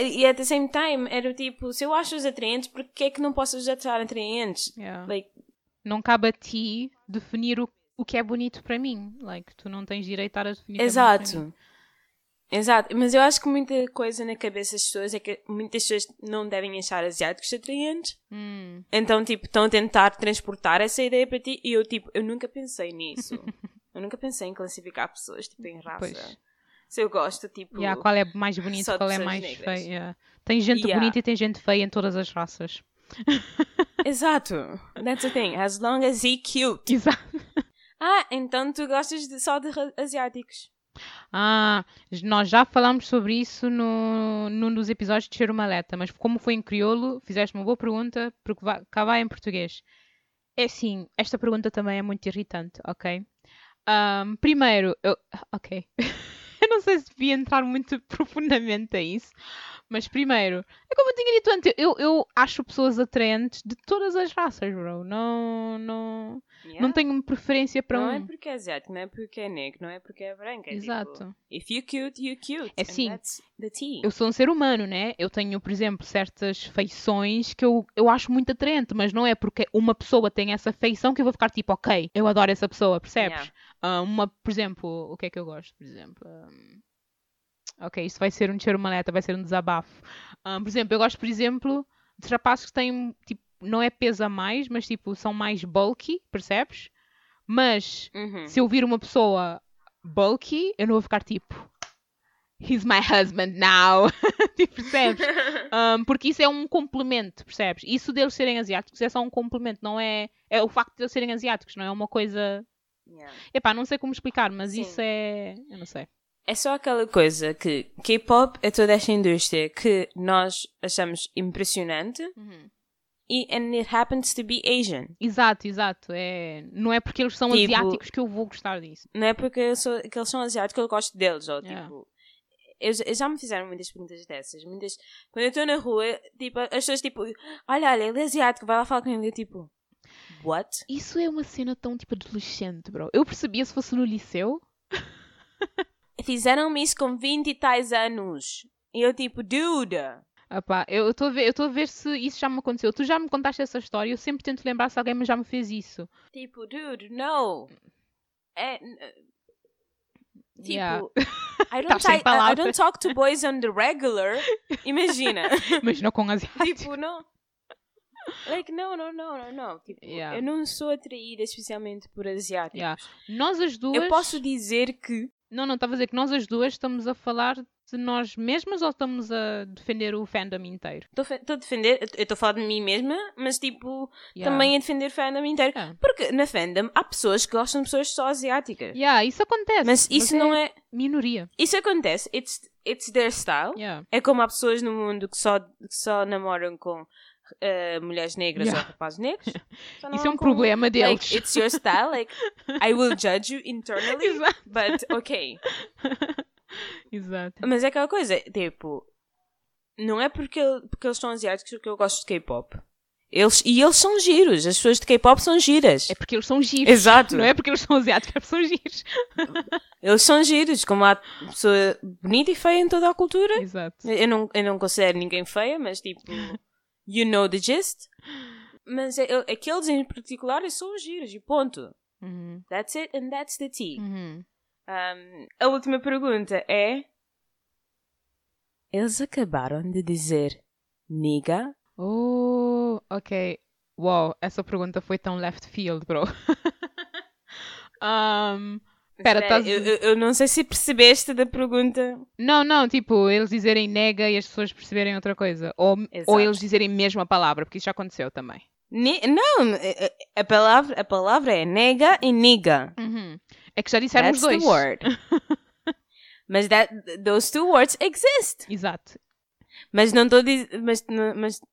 e at the same time, era o tipo, se eu acho-os atraentes, por que é que não posso os achar atraentes? Yeah. Like, Não cabe a ti definir o, o que é bonito para mim. Like, tu não tens direito a definir. é exato. Exato, mas eu acho que muita coisa na cabeça das pessoas é que muitas pessoas não devem achar asiáticos atraentes. Hum. Então, tipo, estão a tentar transportar essa ideia para ti e eu, tipo, eu nunca pensei nisso. eu nunca pensei em classificar pessoas, tipo, em raça. Pois. Se eu gosto, tipo... Yeah, qual é mais bonito, qual é mais negras. feio. yeah. Tem gente Yeah. bonita e tem gente feia em todas as raças. Exato. That's the thing. As long as he cute. Exato. Ah, então tu gostas de- só de asiáticos. Ah, nós já falámos sobre isso no, num dos episódios de Cheiro Maleta, mas como foi em crioulo, fizeste uma boa pergunta, porque vai, cá vai em português. É assim, esta pergunta também é muito irritante, ok? Ahm, primeiro, eu. Ok. eu não sei se devia entrar muito profundamente a isso, mas primeiro, é como eu tinha dito antes, eu, eu acho pessoas atraentes de todas as raças, bro. Não, não, Yeah. não tenho preferência para Não um. é porque é asiático, não é porque é negro, não é porque é branco. É Exato. Tipo, if you cute, you cute. É sim. eu sou um ser humano, né? Eu tenho, por exemplo, certas feições que eu, eu acho muito atraente, mas não é porque uma pessoa tem essa feição que eu vou ficar tipo, ok, eu adoro essa pessoa, percebes? Yeah. Ah, uma, por exemplo, o que é que eu gosto, por exemplo? Ahm, ok, isto vai ser um cheiro maleta, vai ser um desabafo. Ah, por exemplo, eu gosto, por exemplo, de rapazes que têm, tipo, não é peso a mais, mas tipo, são mais bulky, percebes? Mas Uhum. se eu vir uma pessoa bulky, eu não vou ficar tipo. He's my husband now. tipo, percebes? Um, porque isso é um complemento, percebes? Isso deles serem asiáticos é só um complemento, não é. É o facto de eles serem asiáticos, não é uma coisa. Yeah. Epá, não sei como explicar, mas Sim. isso é. Eu não sei. É só aquela coisa que K-pop é toda esta indústria que nós achamos impressionante e and it happens to be Asian. Exato, exato. É... Não é porque eles são Tipo- asiáticos que eu vou gostar disso. Não é porque eu sou, que eles são asiáticos que eu gosto deles. Ou, Yeah. tipo, eu, eu já me fizeram muitas perguntas dessas. Muitas, quando eu estou na rua, tipo, as pessoas tipo, olha, olha, ele é asiático, vai lá falar com ele. Eu tipo, what? Isso é uma cena tão tipo adolescente, bro. Eu percebia se fosse no liceu. Fizeram-me isso com 20 e tais anos. E eu tipo, dude. Epá, eu estou a ver, eu estou a ver se isso já me aconteceu. Tu já me contaste essa história, eu sempre tento lembrar se alguém já me fez isso. Tipo, dude, no. É, n- tipo, Yeah. I, Tá don't sem I, I don't talk to boys on the regular. Imagina. Mas não com asiáticos. tipo, não. Like, não, não, não, não, não. Tipo, Yeah. eu não sou atraída especialmente por asiáticos. Yeah. Nós as duas. Eu posso dizer que Não, não, estava a dizer que nós as duas estamos a falar de nós mesmas ou estamos a defender o fandom inteiro? estou a defender, eu estou a falar de mim mesma, mas tipo, Yeah. também a defender fandom inteiro. Yeah. Porque na fandom há pessoas que gostam de pessoas só asiáticas. Yeah, isso acontece. Mas isso não é. Minoria. Isso acontece. It's, it's their style. Yeah. É como há pessoas no mundo que só, que só namoram com eh, mulheres negras Yeah. ou rapazes negros. Isso é um com- problema deles. Like, it's your style. Like, I will judge you internally, Exato. but okay. Exato. Mas é aquela coisa, tipo, não é porque, porque eles são asiáticos que eu gosto de K-pop. Eles, e eles são giros, as pessoas de K-pop são giras. É porque eles são giros. Exato. Não é porque eles são asiáticos, é porque são giros. Eles são giros, como há pessoa bonita e feia em toda a cultura. Exato. Eu não, eu não considero ninguém feia, mas tipo, you know the gist. Mas é- eu- aqueles em particular são giros e ponto. Uhum. That's it and that's the tea. Uhum. Um, a última pergunta é: Eles acabaram de dizer niga? Oh, ok. Uau, essa pergunta foi tão left field, bro. um, Espera, estás- eu, eu- não sei se percebeste da pergunta. não, não, tipo, eles dizerem nega e as pessoas perceberem outra coisa. Ou, Exato. ou eles dizerem mesmo a palavra, porque isso já aconteceu também. Ni- não, a- a palavra, a palavra é nega e niga. Uhum. É que já disseram That's os dois. the word. Mas that, those two words exist. Exato. Mas não estou a dizer. Mas, mas tu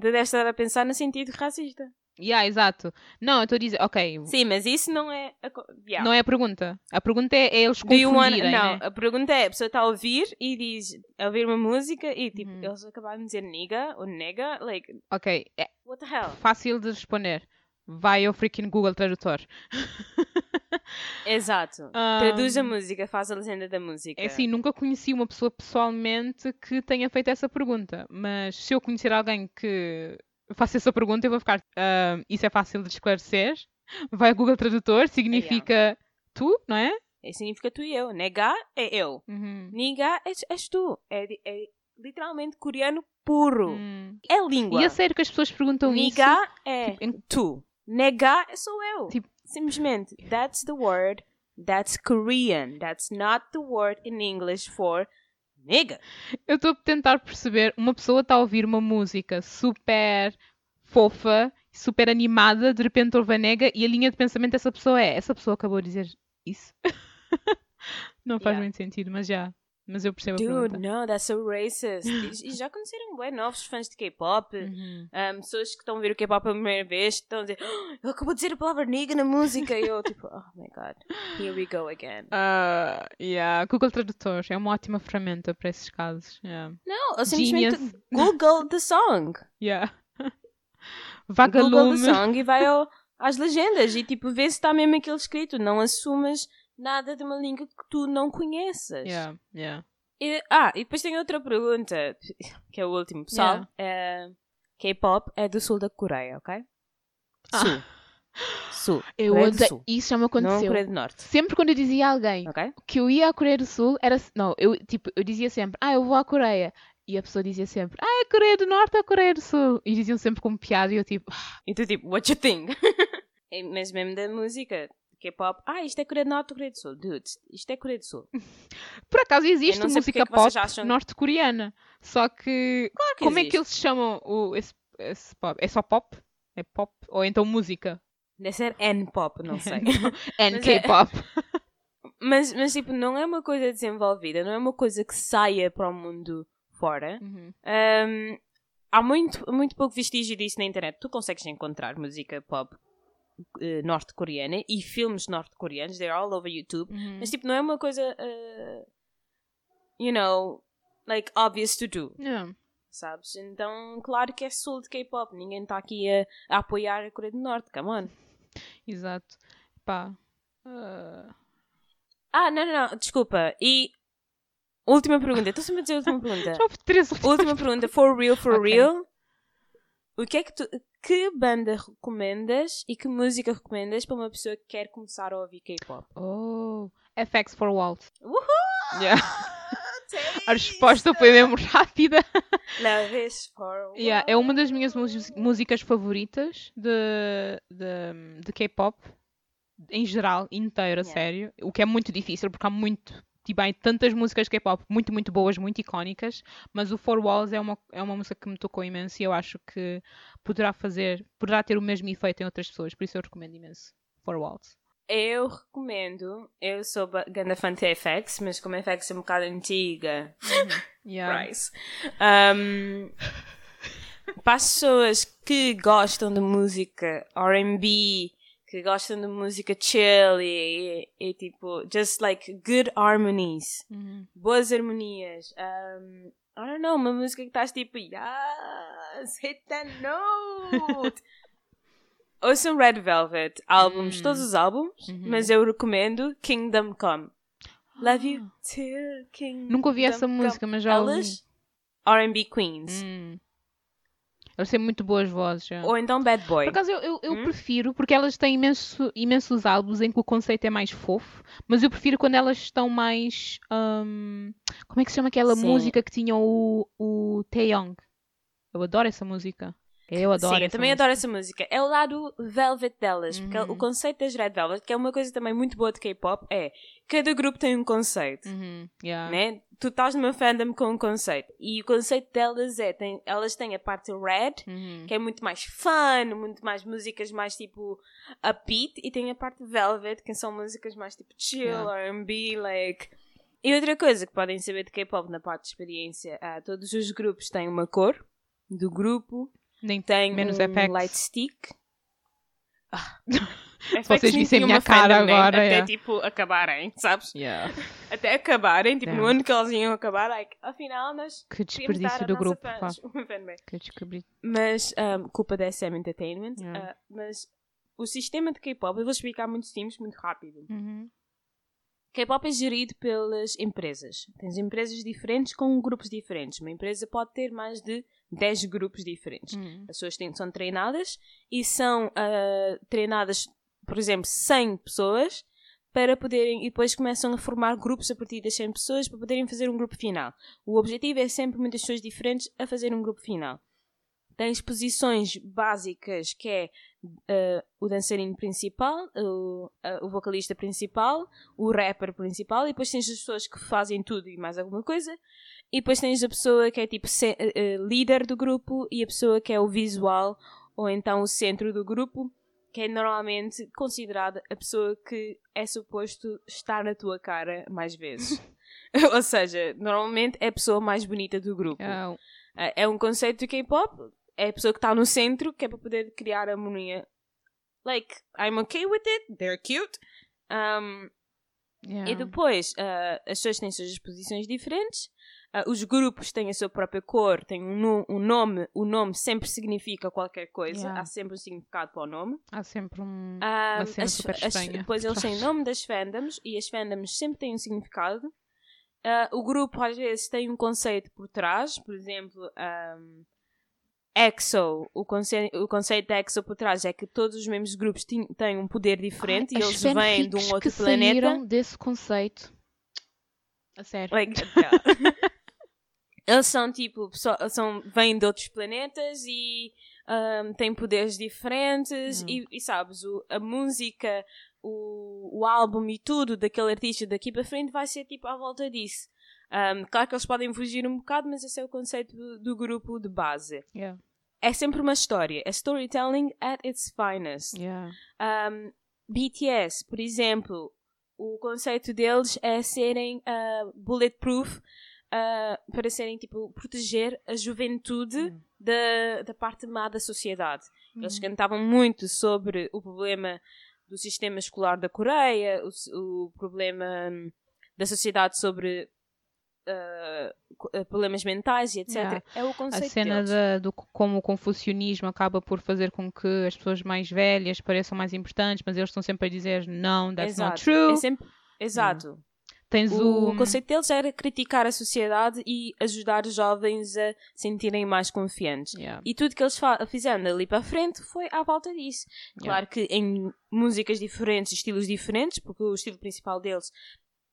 deves estar a pensar no sentido racista. Yeah, exato. Não, eu estou a dizer, ok, Sim, mas isso não é. A, co- yeah. não é a pergunta. A pergunta é, é eles Do you confundirem, não, né? a pergunta é: a pessoa está a ouvir e diz. a ouvir uma música e tipo, Uhum. eles acabaram de dizer nigga ou nega. Like, Ok, é what the hell? fácil de responder. Vai ao freaking Google Tradutor. Exato. Ah, Traduz a música, faz a legenda da música. É assim, nunca conheci uma pessoa pessoalmente que tenha feito essa pergunta, mas se eu conhecer alguém que faça essa pergunta, eu vou ficar. "Ah, isso é fácil de esclarecer. Vai ao Google Tradutor, significa tu, não é? É, Significa tu e eu. Negar é eu. Uhum. Niga és, és tu. É, é literalmente coreano puro. Hum. É língua. E é sério que as pessoas perguntam Niga é Tipo, em- tu. Negar é sou eu. Tipo- Simplesmente. That's the word. That's Korean. That's not the word in English for isso? Eu estou a tentar perceber. Uma pessoa está a ouvir uma música super fofa, super animada, de repente ouve a nega e a linha de pensamento dessa pessoa é: essa pessoa acabou de dizer isso? não faz Yeah. muito sentido, mas já. Mas eu percebo a Dude, pergunta. no, that's so racist. e, e já aconteceram bem novos fãs de K-pop. Uhum. Um, pessoas que estão a ver o K-pop pela primeira vez estão a dizer "Oh, ele acabou de dizer a palavra nigga na música e eu tipo oh my god here we go again Ah, yeah. Google Tradutor é uma ótima ferramenta para esses casos. Yeah. não ou simplesmente Genius. Google the song Yeah. Google Vagalume. the song e vai ao, às legendas e tipo vê se está mesmo aquilo escrito não assumas nada de uma língua que tu não conheças Yeah, yeah. E- ah e depois tem outra pergunta que é o último pessoal É, K-pop é do sul da Coreia ok sul sul Eu odeio. Isso já me não aconteceu. Coreia do Norte Sempre quando eu dizia a alguém ok que eu ia à Coreia do Sul, era. Não, eu, tipo, eu dizia sempre, ah, eu vou à Coreia. E a pessoa dizia sempre, ah, é Coreia do Norte ou Coreia do Sul? E diziam sempre como piada e eu tipo, "Ah, E tu tipo, what you think? É, Mas mesmo da música, K-pop, ah, isto é Coreia do Norte ou Coreia do Sul? Dude, isto é Coreia do Sul. por acaso existe música é pop norte-coreana. Só que. Claro que como é que existe. eles chamam o, esse, esse pop? É só pop? É pop? Ou então música? Deve ser N-pop, não sei. NK-pop. mas, mas tipo, não é uma coisa desenvolvida, não é uma coisa que saia para o mundo fora. Uhum. Ahm, há muito, muito pouco vestígio disso na internet. Tu consegues encontrar música pop eh, norte-coreana e filmes norte-coreanos, they're all over YouTube. Uhum. Mas tipo, não é uma coisa, eh, you know, like obvious to do. Yeah. sabes? Então, claro que é sul de K-pop. Ninguém está aqui a, a apoiar a Coreia do Norte, come on. Última pergunta. Estou sempre a dizer última pergunta. Já houve três última pergunta. For real, for Ok. real. O que é que tu... Que banda recomendas e que música recomendas para uma pessoa que quer começar a ouvir K-pop? Oh, FX for Walt. Uhul! Yeah. A resposta foi mesmo rápida. Love is for Yeah, é uma das minhas músicas favoritas de, de, de K-pop, em geral, inteira, a Yeah. sério. O que é muito difícil, porque há muito. Tipo, há tantas músicas K-pop muito, muito boas, muito icónicas, mas o Four Walls é uma, é uma música que me tocou imenso e eu acho que poderá fazer, poderá ter o mesmo efeito em outras pessoas, por isso eu recomendo imenso Four Walls. Eu recomendo, eu sou ganda fã de FX, mas como a FX é um bocado antiga, Yeah. Price, um, para as pessoas que gostam de música R&B, que gostam de música chill e, e, e, tipo, just like good harmonies, Uhum. boas harmonias, um, I don't know, uma música que estás tipo, yes, hit that note. Ouçam Red Velvet, álbuns, Hum. todos os álbuns, Uhum. mas eu recomendo Kingdom Come. Love you till Kingdom Nunca ouvi essa música, mas já ouvi. Elas, R&B Queens. Hum. Eles têm muito boas vozes. já. Ou então Bad Boy. Por acaso eu, eu, eu Hum? prefiro, porque elas têm imenso, imensos álbuns em que o conceito é mais fofo, mas eu prefiro quando elas estão mais. hum, como é que se chama aquela Sim. música que tinha o, o Taeyong? Eu adoro essa música. Eu adoro Sim, eu também música. adoro essa música. É o lado velvet delas, porque Uhum. o conceito das Red Velvet, que é uma coisa também muito boa de K-pop, é cada grupo tem um conceito. Uhum, yeah. Né? Tu estás numa fandom com um conceito. E o conceito delas é, tem, elas têm a parte red, Uhum. que é muito mais fun, muito mais músicas mais tipo upbeat, e tem a parte velvet, que são músicas mais tipo chill, Yeah. R&B, like... E outra coisa que podem saber de K-pop na parte de experiência, ah, todos os grupos têm uma cor do grupo, Nem tem menos um Apex. light stick. Ah. vocês vissem a minha cara fandom, né? agora, Até yeah. tipo acabarem, sabes? Yeah. Até acabarem, tipo, no ano que eles iam acabar, like, afinal nós Que desperdício do grupo. fans-. Que desperdício. Mas, um, culpa da SM Entertainment. Yeah. uh, mas o sistema de K-pop, eu vou explicar muito simples, muito rápido. Uhum. K-pop é gerido pelas empresas. Tens empresas diferentes com grupos diferentes. Uma empresa pode ter mais de 10 grupos diferentes. Uhum. As pessoas têm, são treinadas e são ah, treinadas, por exemplo, 100 pessoas para poderem, e depois começam a formar grupos a partir das 100 pessoas para poderem fazer um grupo final. O objetivo é sempre muitas pessoas diferentes a fazer um grupo final. Tens posições básicas que é ah, o dançarino principal, o, ah, o vocalista principal, o rapper principal, e depois tens as pessoas que fazem tudo e mais alguma coisa, e depois tens a pessoa que é tipo eh, eh, líder do grupo e a pessoa que é o visual ou então o centro do grupo, que é normalmente considerada a pessoa que é suposto estar na tua cara mais vezes. ou seja, normalmente é a pessoa mais bonita do grupo. Eh, É um conceito de K-pop, é a pessoa que está no centro que é para poder criar harmonia. Like, I'm okay with it, they're cute. Um, Yeah. e depois, ah, as pessoas têm suas posições diferentes, ah, os grupos têm a sua própria cor, têm um, um nome, o nome sempre significa qualquer coisa, Yeah. há sempre um significado para o nome. Há sempre um. Ah, Uma cena as- super as- depois eles têm o nome das fandoms e as fandoms sempre têm um significado. Ah, o grupo às vezes tem um conceito por trás, por exemplo, um, EXO, o, conce o conceito de EXO por trás é que todos os membros grupos têm um poder diferente Ai, e eles vêm de um outro que planeta. desse conceito. A sério. Like, yeah. Eles são tipo, são, vêm de outros planetas e ahm, têm poderes diferentes Hum. e, e sabes, o- a música, o, o álbum e tudo daquele artista daqui para frente vai ser tipo à volta disso. Ahm, claro que eles podem fugir um bocado, mas esse é o conceito do, do grupo de base. Yeah. É sempre uma história, é storytelling at its finest. Yeah. Um, BTS, por exemplo, o conceito deles é serem uh, bulletproof uh, para serem tipo proteger a juventude Hum. da, da parte má da sociedade. Eles Uhum. cantavam muito sobre o problema do sistema escolar da Coreia, o, o problema hum, da sociedade sobre uh, problemas mentais e etc. Yeah. É o A conceito cena deles. da, do como o confucionismo acaba por fazer com que as pessoas mais velhas pareçam mais importantes, mas eles estão sempre a dizer não, that's not Exato. true. É sempre... Exato. Tens o... o conceito deles era criticar a sociedade e ajudar os jovens a sentirem mais confiantes. Yeah. E tudo que eles fizeram dali para frente foi à volta disso. Claro que em músicas diferentes, estilos diferentes, porque o estilo principal deles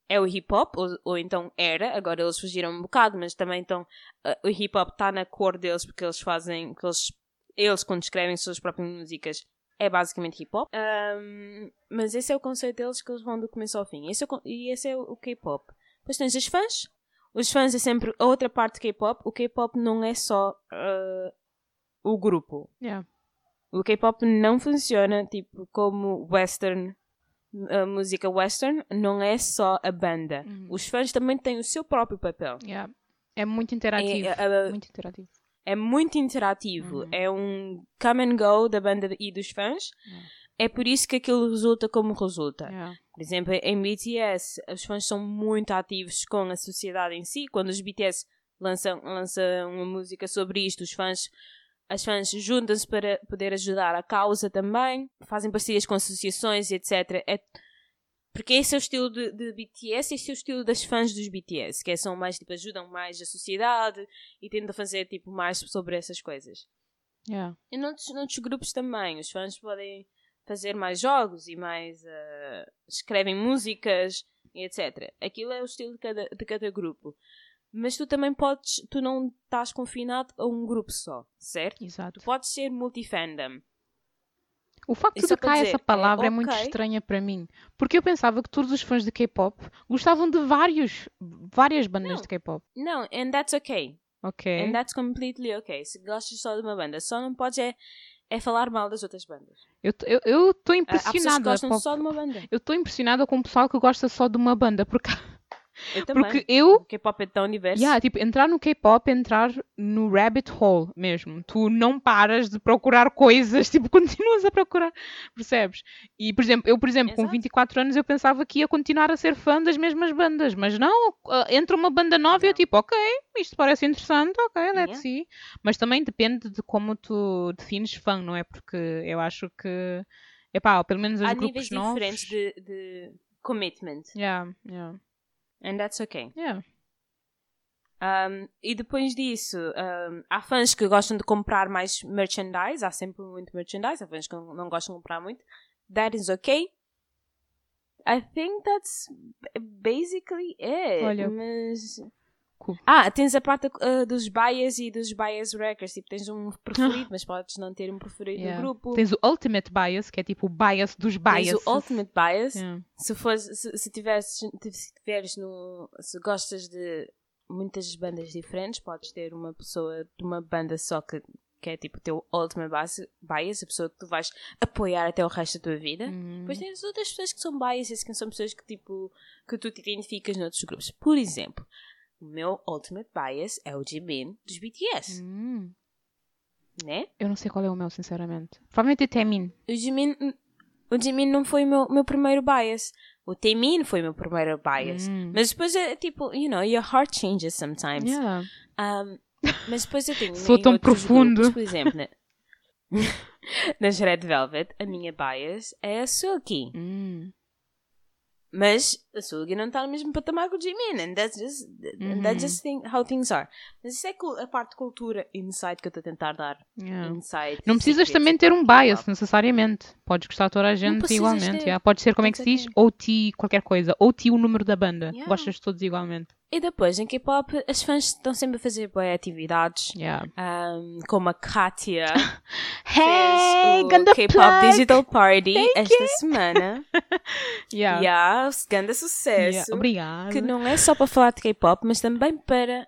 é o hip hop, ou, ou então era, agora eles fugiram um bocado, mas também estão. Uh, o hip hop está na cor deles porque eles fazem. Porque eles, eles, quando escrevem suas próprias músicas, é basicamente hip hop. Um, mas esse é o conceito deles que eles vão do começo ao fim. Esse é o, e esse é o, K-pop. Depois tens os fãs. Os fãs é sempre a outra parte do K-pop. O K-pop não é só uh, o grupo. Yeah. O K-pop não funciona tipo como western a música western não é só a banda. Uhum. Os fãs também têm o seu próprio papel. Yeah. É muito interativo. É, é, muito interativo. É muito interativo. Uhum. É um come and go da banda e dos fãs. Yeah. É por isso que aquilo resulta como resulta. Yeah. Por exemplo, em BTS, os fãs são muito ativos com a sociedade em si. Quando os BTS lançam, lançam uma música sobre isto, os fãs as fãs juntam-se para poder ajudar a causa também, fazem parcerias com associações etc. É... Porque esse é o estilo de, de, BTS, esse é o estilo das fãs dos BTS, que é, são mais, tipo, ajudam mais a sociedade e tentam fazer, tipo, mais sobre essas coisas. Yeah. E noutros, noutros grupos também, os fãs podem fazer mais jogos e mais, uh, escrevem músicas e etc. Aquilo é o estilo de cada, de cada grupo. Mas tu também podes, tu não estás confinado a um grupo só, certo? Exato. Tu podes ser multifandom. O facto Isso de cá dizer, essa palavra é, é, muito okay. estranha para mim. Porque eu pensava que todos os fãs de K-pop gostavam de vários, várias bandas não. de K-pop. Não, and that's okay. Ok. And that's completely okay. Se gostas só de uma banda, só não podes é, é falar mal das outras bandas. Eu estou eu, eu impressionada. Há pessoas que gostam pop. só de uma banda. Eu estou impressionada com o pessoal que gosta só de uma banda. Porque Eu também. Porque eu. O K-pop é tão diverso. Yeah, tipo, entrar no K-pop é entrar no rabbit hole mesmo. Tu não paras de procurar coisas, tipo, continuas a procurar, percebes? E, por exemplo, eu, por exemplo, Exato. com 24 anos eu pensava que ia continuar a ser fã das mesmas bandas, mas não, uh, entra uma banda nova e eu tipo, ok, isto parece interessante, ok, let's see. Mas também depende de como tu defines fã, não é? Porque eu acho que, epá, pelo menos os Há grupos níveis novos... diferentes de, de commitment. Yeah, yeah, And that's okay. yeah. Um, e depois disso, um, há fãs que gostam de comprar mais merchandise, há sempre muito merchandise, há fãs que não, não gostam de comprar muito. That is okay. I think that's basically it. Olha, mas... Ah, tens a parte uh, dos bias e dos bias records. Tipo, tens um preferido, mas podes não ter um preferido Yeah. no grupo. Tens o Ultimate Bias, que é tipo o bias dos bias. Tens o ultimate bias. Yeah. Se, fores, se, se, tiveres, se tiveres no. Se gostas de muitas bandas diferentes, podes ter uma pessoa de uma banda só que, que é tipo o teu ultimate bias, bias, a pessoa que tu vais apoiar até o resto da tua vida. Uhum. Depois tens outras pessoas que são biases, que são pessoas que tipo que tu te identificas noutros grupos. Por exemplo, o meu ultimate bias é o Jimin dos BTS, Hum. né? Eu não sei qual é o meu, sinceramente. Provavelmente é Temin. O Jimin, o Jimin não foi o meu, meu primeiro bias. O Taemin foi o meu primeiro bias. Hum. Mas depois é tipo, you know, your heart changes sometimes. Yeah. Um, mas depois eu tenho. Sou tão profundo. grupos, por exemplo, na, nas Red Velvet, a minha bias é a Suki. Hum. Mas a Suki não está no mesmo patamar que o Jimin. And that's just, and that's Uhum. just thing, how things are. Mas isso é a parte de cultura insight que eu estou a tentar dar. Yeah. Insight. Não precisas secrets também ter um bias, necessariamente. Podes gostar de toda a gente igualmente. ter. yeah. Pode ser, como é que se diz? Exactly. OT qualquer coisa. OT o número da banda. Yeah. Gostas de todos igualmente. E depois, em K-pop, as fãs estão sempre a fazer boas atividades. Yeah. Um, como a Katia Hey, fez o K-Pop! Digital Party Thank esta semana. Yeah. O grande sucesso. Yeah. Obrigada. Que não é só para falar de K-pop, mas também para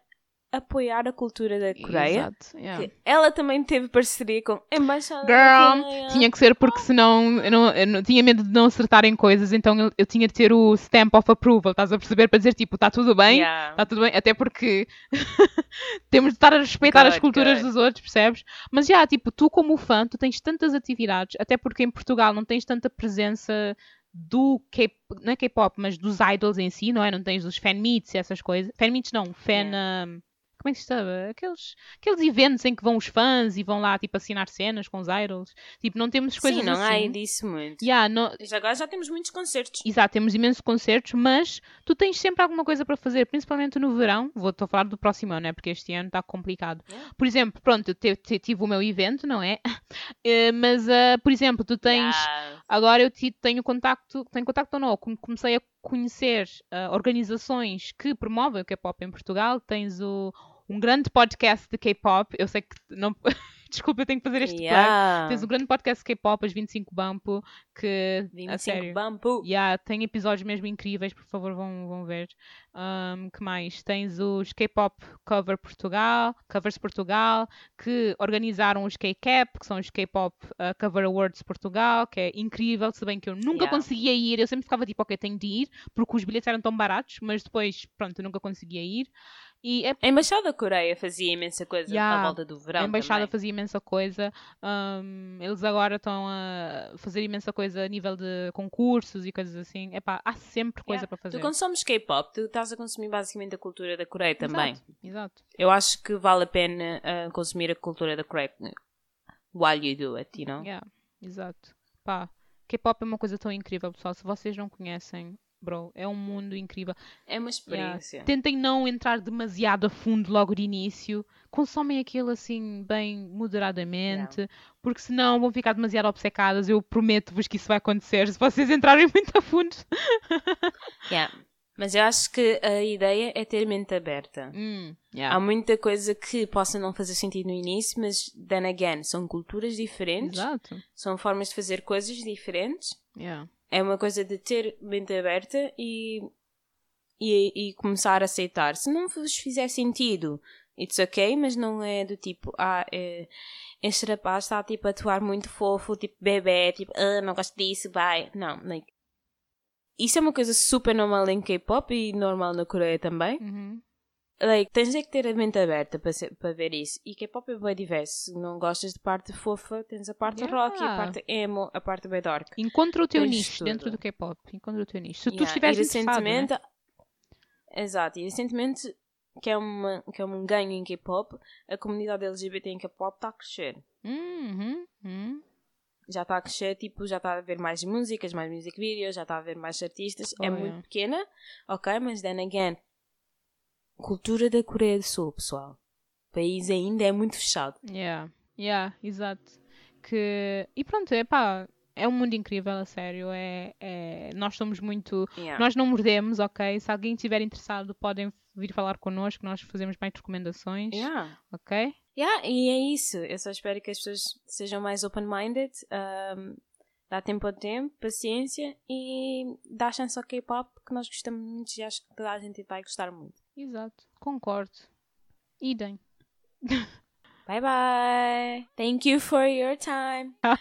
apoiar a cultura da Coreia. Exato. yeah. Que Ela também teve parceria com a Embaixada da Girl, Coreia. tinha que ser porque senão eu, não, eu não- tinha medo de não acertarem coisas, então eu, eu tinha de ter o stamp of approval, estás a perceber? Para dizer tipo, está tudo bem, Yeah. está tudo bem, até porque temos de estar a respeitar as culturas good. dos outros, percebes? Mas já, tipo, tu como fã, tu tens tantas atividades, até porque em Portugal não tens tanta presença do K, não é K-pop, mas dos idols em si, não é? Não tens os fan meets e essas coisas. Fan meets não, fan. Yeah. um, como é que se chama? Aqueles, aqueles eventos em que vão os fãs e vão lá, tipo, assinar cenas com os idols. Tipo, não temos coisas Sim, não assim. há disso muito. Yeah, não... Mas agora já temos muitos concertos. Exato, temos imensos concertos, mas tu tens sempre alguma coisa para fazer, principalmente no verão. Vou-te a falar do próximo ano, né? Porque este ano está complicado. Yeah. Por exemplo, pronto, eu te- te- tive o meu evento, não é? Eh, mas, ah, por exemplo, tu tens. Yeah. Agora eu ti- tenho contacto, tenho contacto ou não, com- comecei a conhecer ah, organizações que promovem o K-pop em Portugal. Tens o, um grande podcast de K-pop. Eu sei que não. Desculpa, eu tenho que fazer este plug. Yeah. Tens um grande podcast de K-pop, as 25 Bampo, que a 25 sério. bambu. Yeah, tem episódios mesmo incríveis, por favor, vão, vão ver. Um, que mais? Tens os K-Pop Cover Portugal, Covers Portugal, que organizaram os K-Cap, que são os K-Pop uh, Cover Awards Portugal, que é incrível, se bem que eu nunca Yeah. conseguia ir, eu sempre ficava tipo, ok, tenho de ir, porque os bilhetes eram tão baratos, mas depois, pronto, eu nunca conseguia ir. E é A Embaixada da Coreia fazia imensa coisa Yeah. à volta do verão. a embaixada também. fazia imensa coisa. um, eles agora estão a fazer imensa coisa a nível de concursos e coisas assim. Epá, há sempre coisa Yeah. para fazer. Tu consomes K-pop, tu estás a consumir basicamente a cultura da Coreia também. Exato, exato. Eu acho que vale a pena ah, consumir a cultura da Coreia while you do it, you know? Yeah, exato. Pá, K-pop é uma coisa tão incrível, pessoal. Se vocês não conhecem, bro, é um mundo incrível. É uma Yeah. experiência. Tentem não entrar demasiado a fundo logo de início. Consomem aquilo assim, bem moderadamente. Porque senão vão ficar demasiado obcecadas. Eu prometo-vos que isso vai acontecer se vocês entrarem muito a fundo. Yeah. Mas eu acho que a ideia é ter mente aberta. Há yeah. muita coisa que possa não fazer sentido no início, mas then again, são culturas diferentes, Exato. são formas de fazer coisas diferentes. Yeah. É uma coisa de ter mente aberta e, e, e começar a aceitar. Se não vos fizer sentido, it's ok, mas não é do tipo, ah, é, este rapaz está tipo a atuar muito fofo, tipo bebê, tipo, ah, não gosto disso, vai. Não, like, isso é uma coisa super normal em K-pop e normal na Coreia também. Uhum. Like, tens é que ter a mente aberta para, ser- para ver isso. E K-pop é bem diverso. Se não gostas de parte fofa, tens a parte Yeah. rock, a parte emo, a parte bem dark. Encontra o teu Tens nicho tudo. dentro do K-pop. Encontra o teu nicho. Se tu Yeah, estiveres e interessado, né? recentemente, exato, e recentemente que é, uma, que é um ganho em K-pop, a comunidade LGBT em K-pop está a crescer. Uhum, uhum. Já está a crescer, tipo, já está a haver mais músicas, mais music videos, já está a haver mais artistas. Oh, é yeah. muito pequena, ok, mas then again, cultura da Coreia do Sul, pessoal. O país ainda é muito fechado. Yeah, yeah, exato. Que... E pronto, é pá, é um mundo incrível, a sério. É, é... Nós somos muito. Yeah. Nós não mordemos, ok? Se alguém estiver interessado, podem vir falar connosco, nós fazemos mais recomendações, Yeah. ok? Yeah, e é isso. Eu só espero que as pessoas sejam mais open-minded. um, dá tempo ao tempo, paciência e dá chance ao K-pop que nós gostamos muito e acho que toda a gente vai gostar muito. Exato, concordo. Idem. Bye bye! Thank you for your time!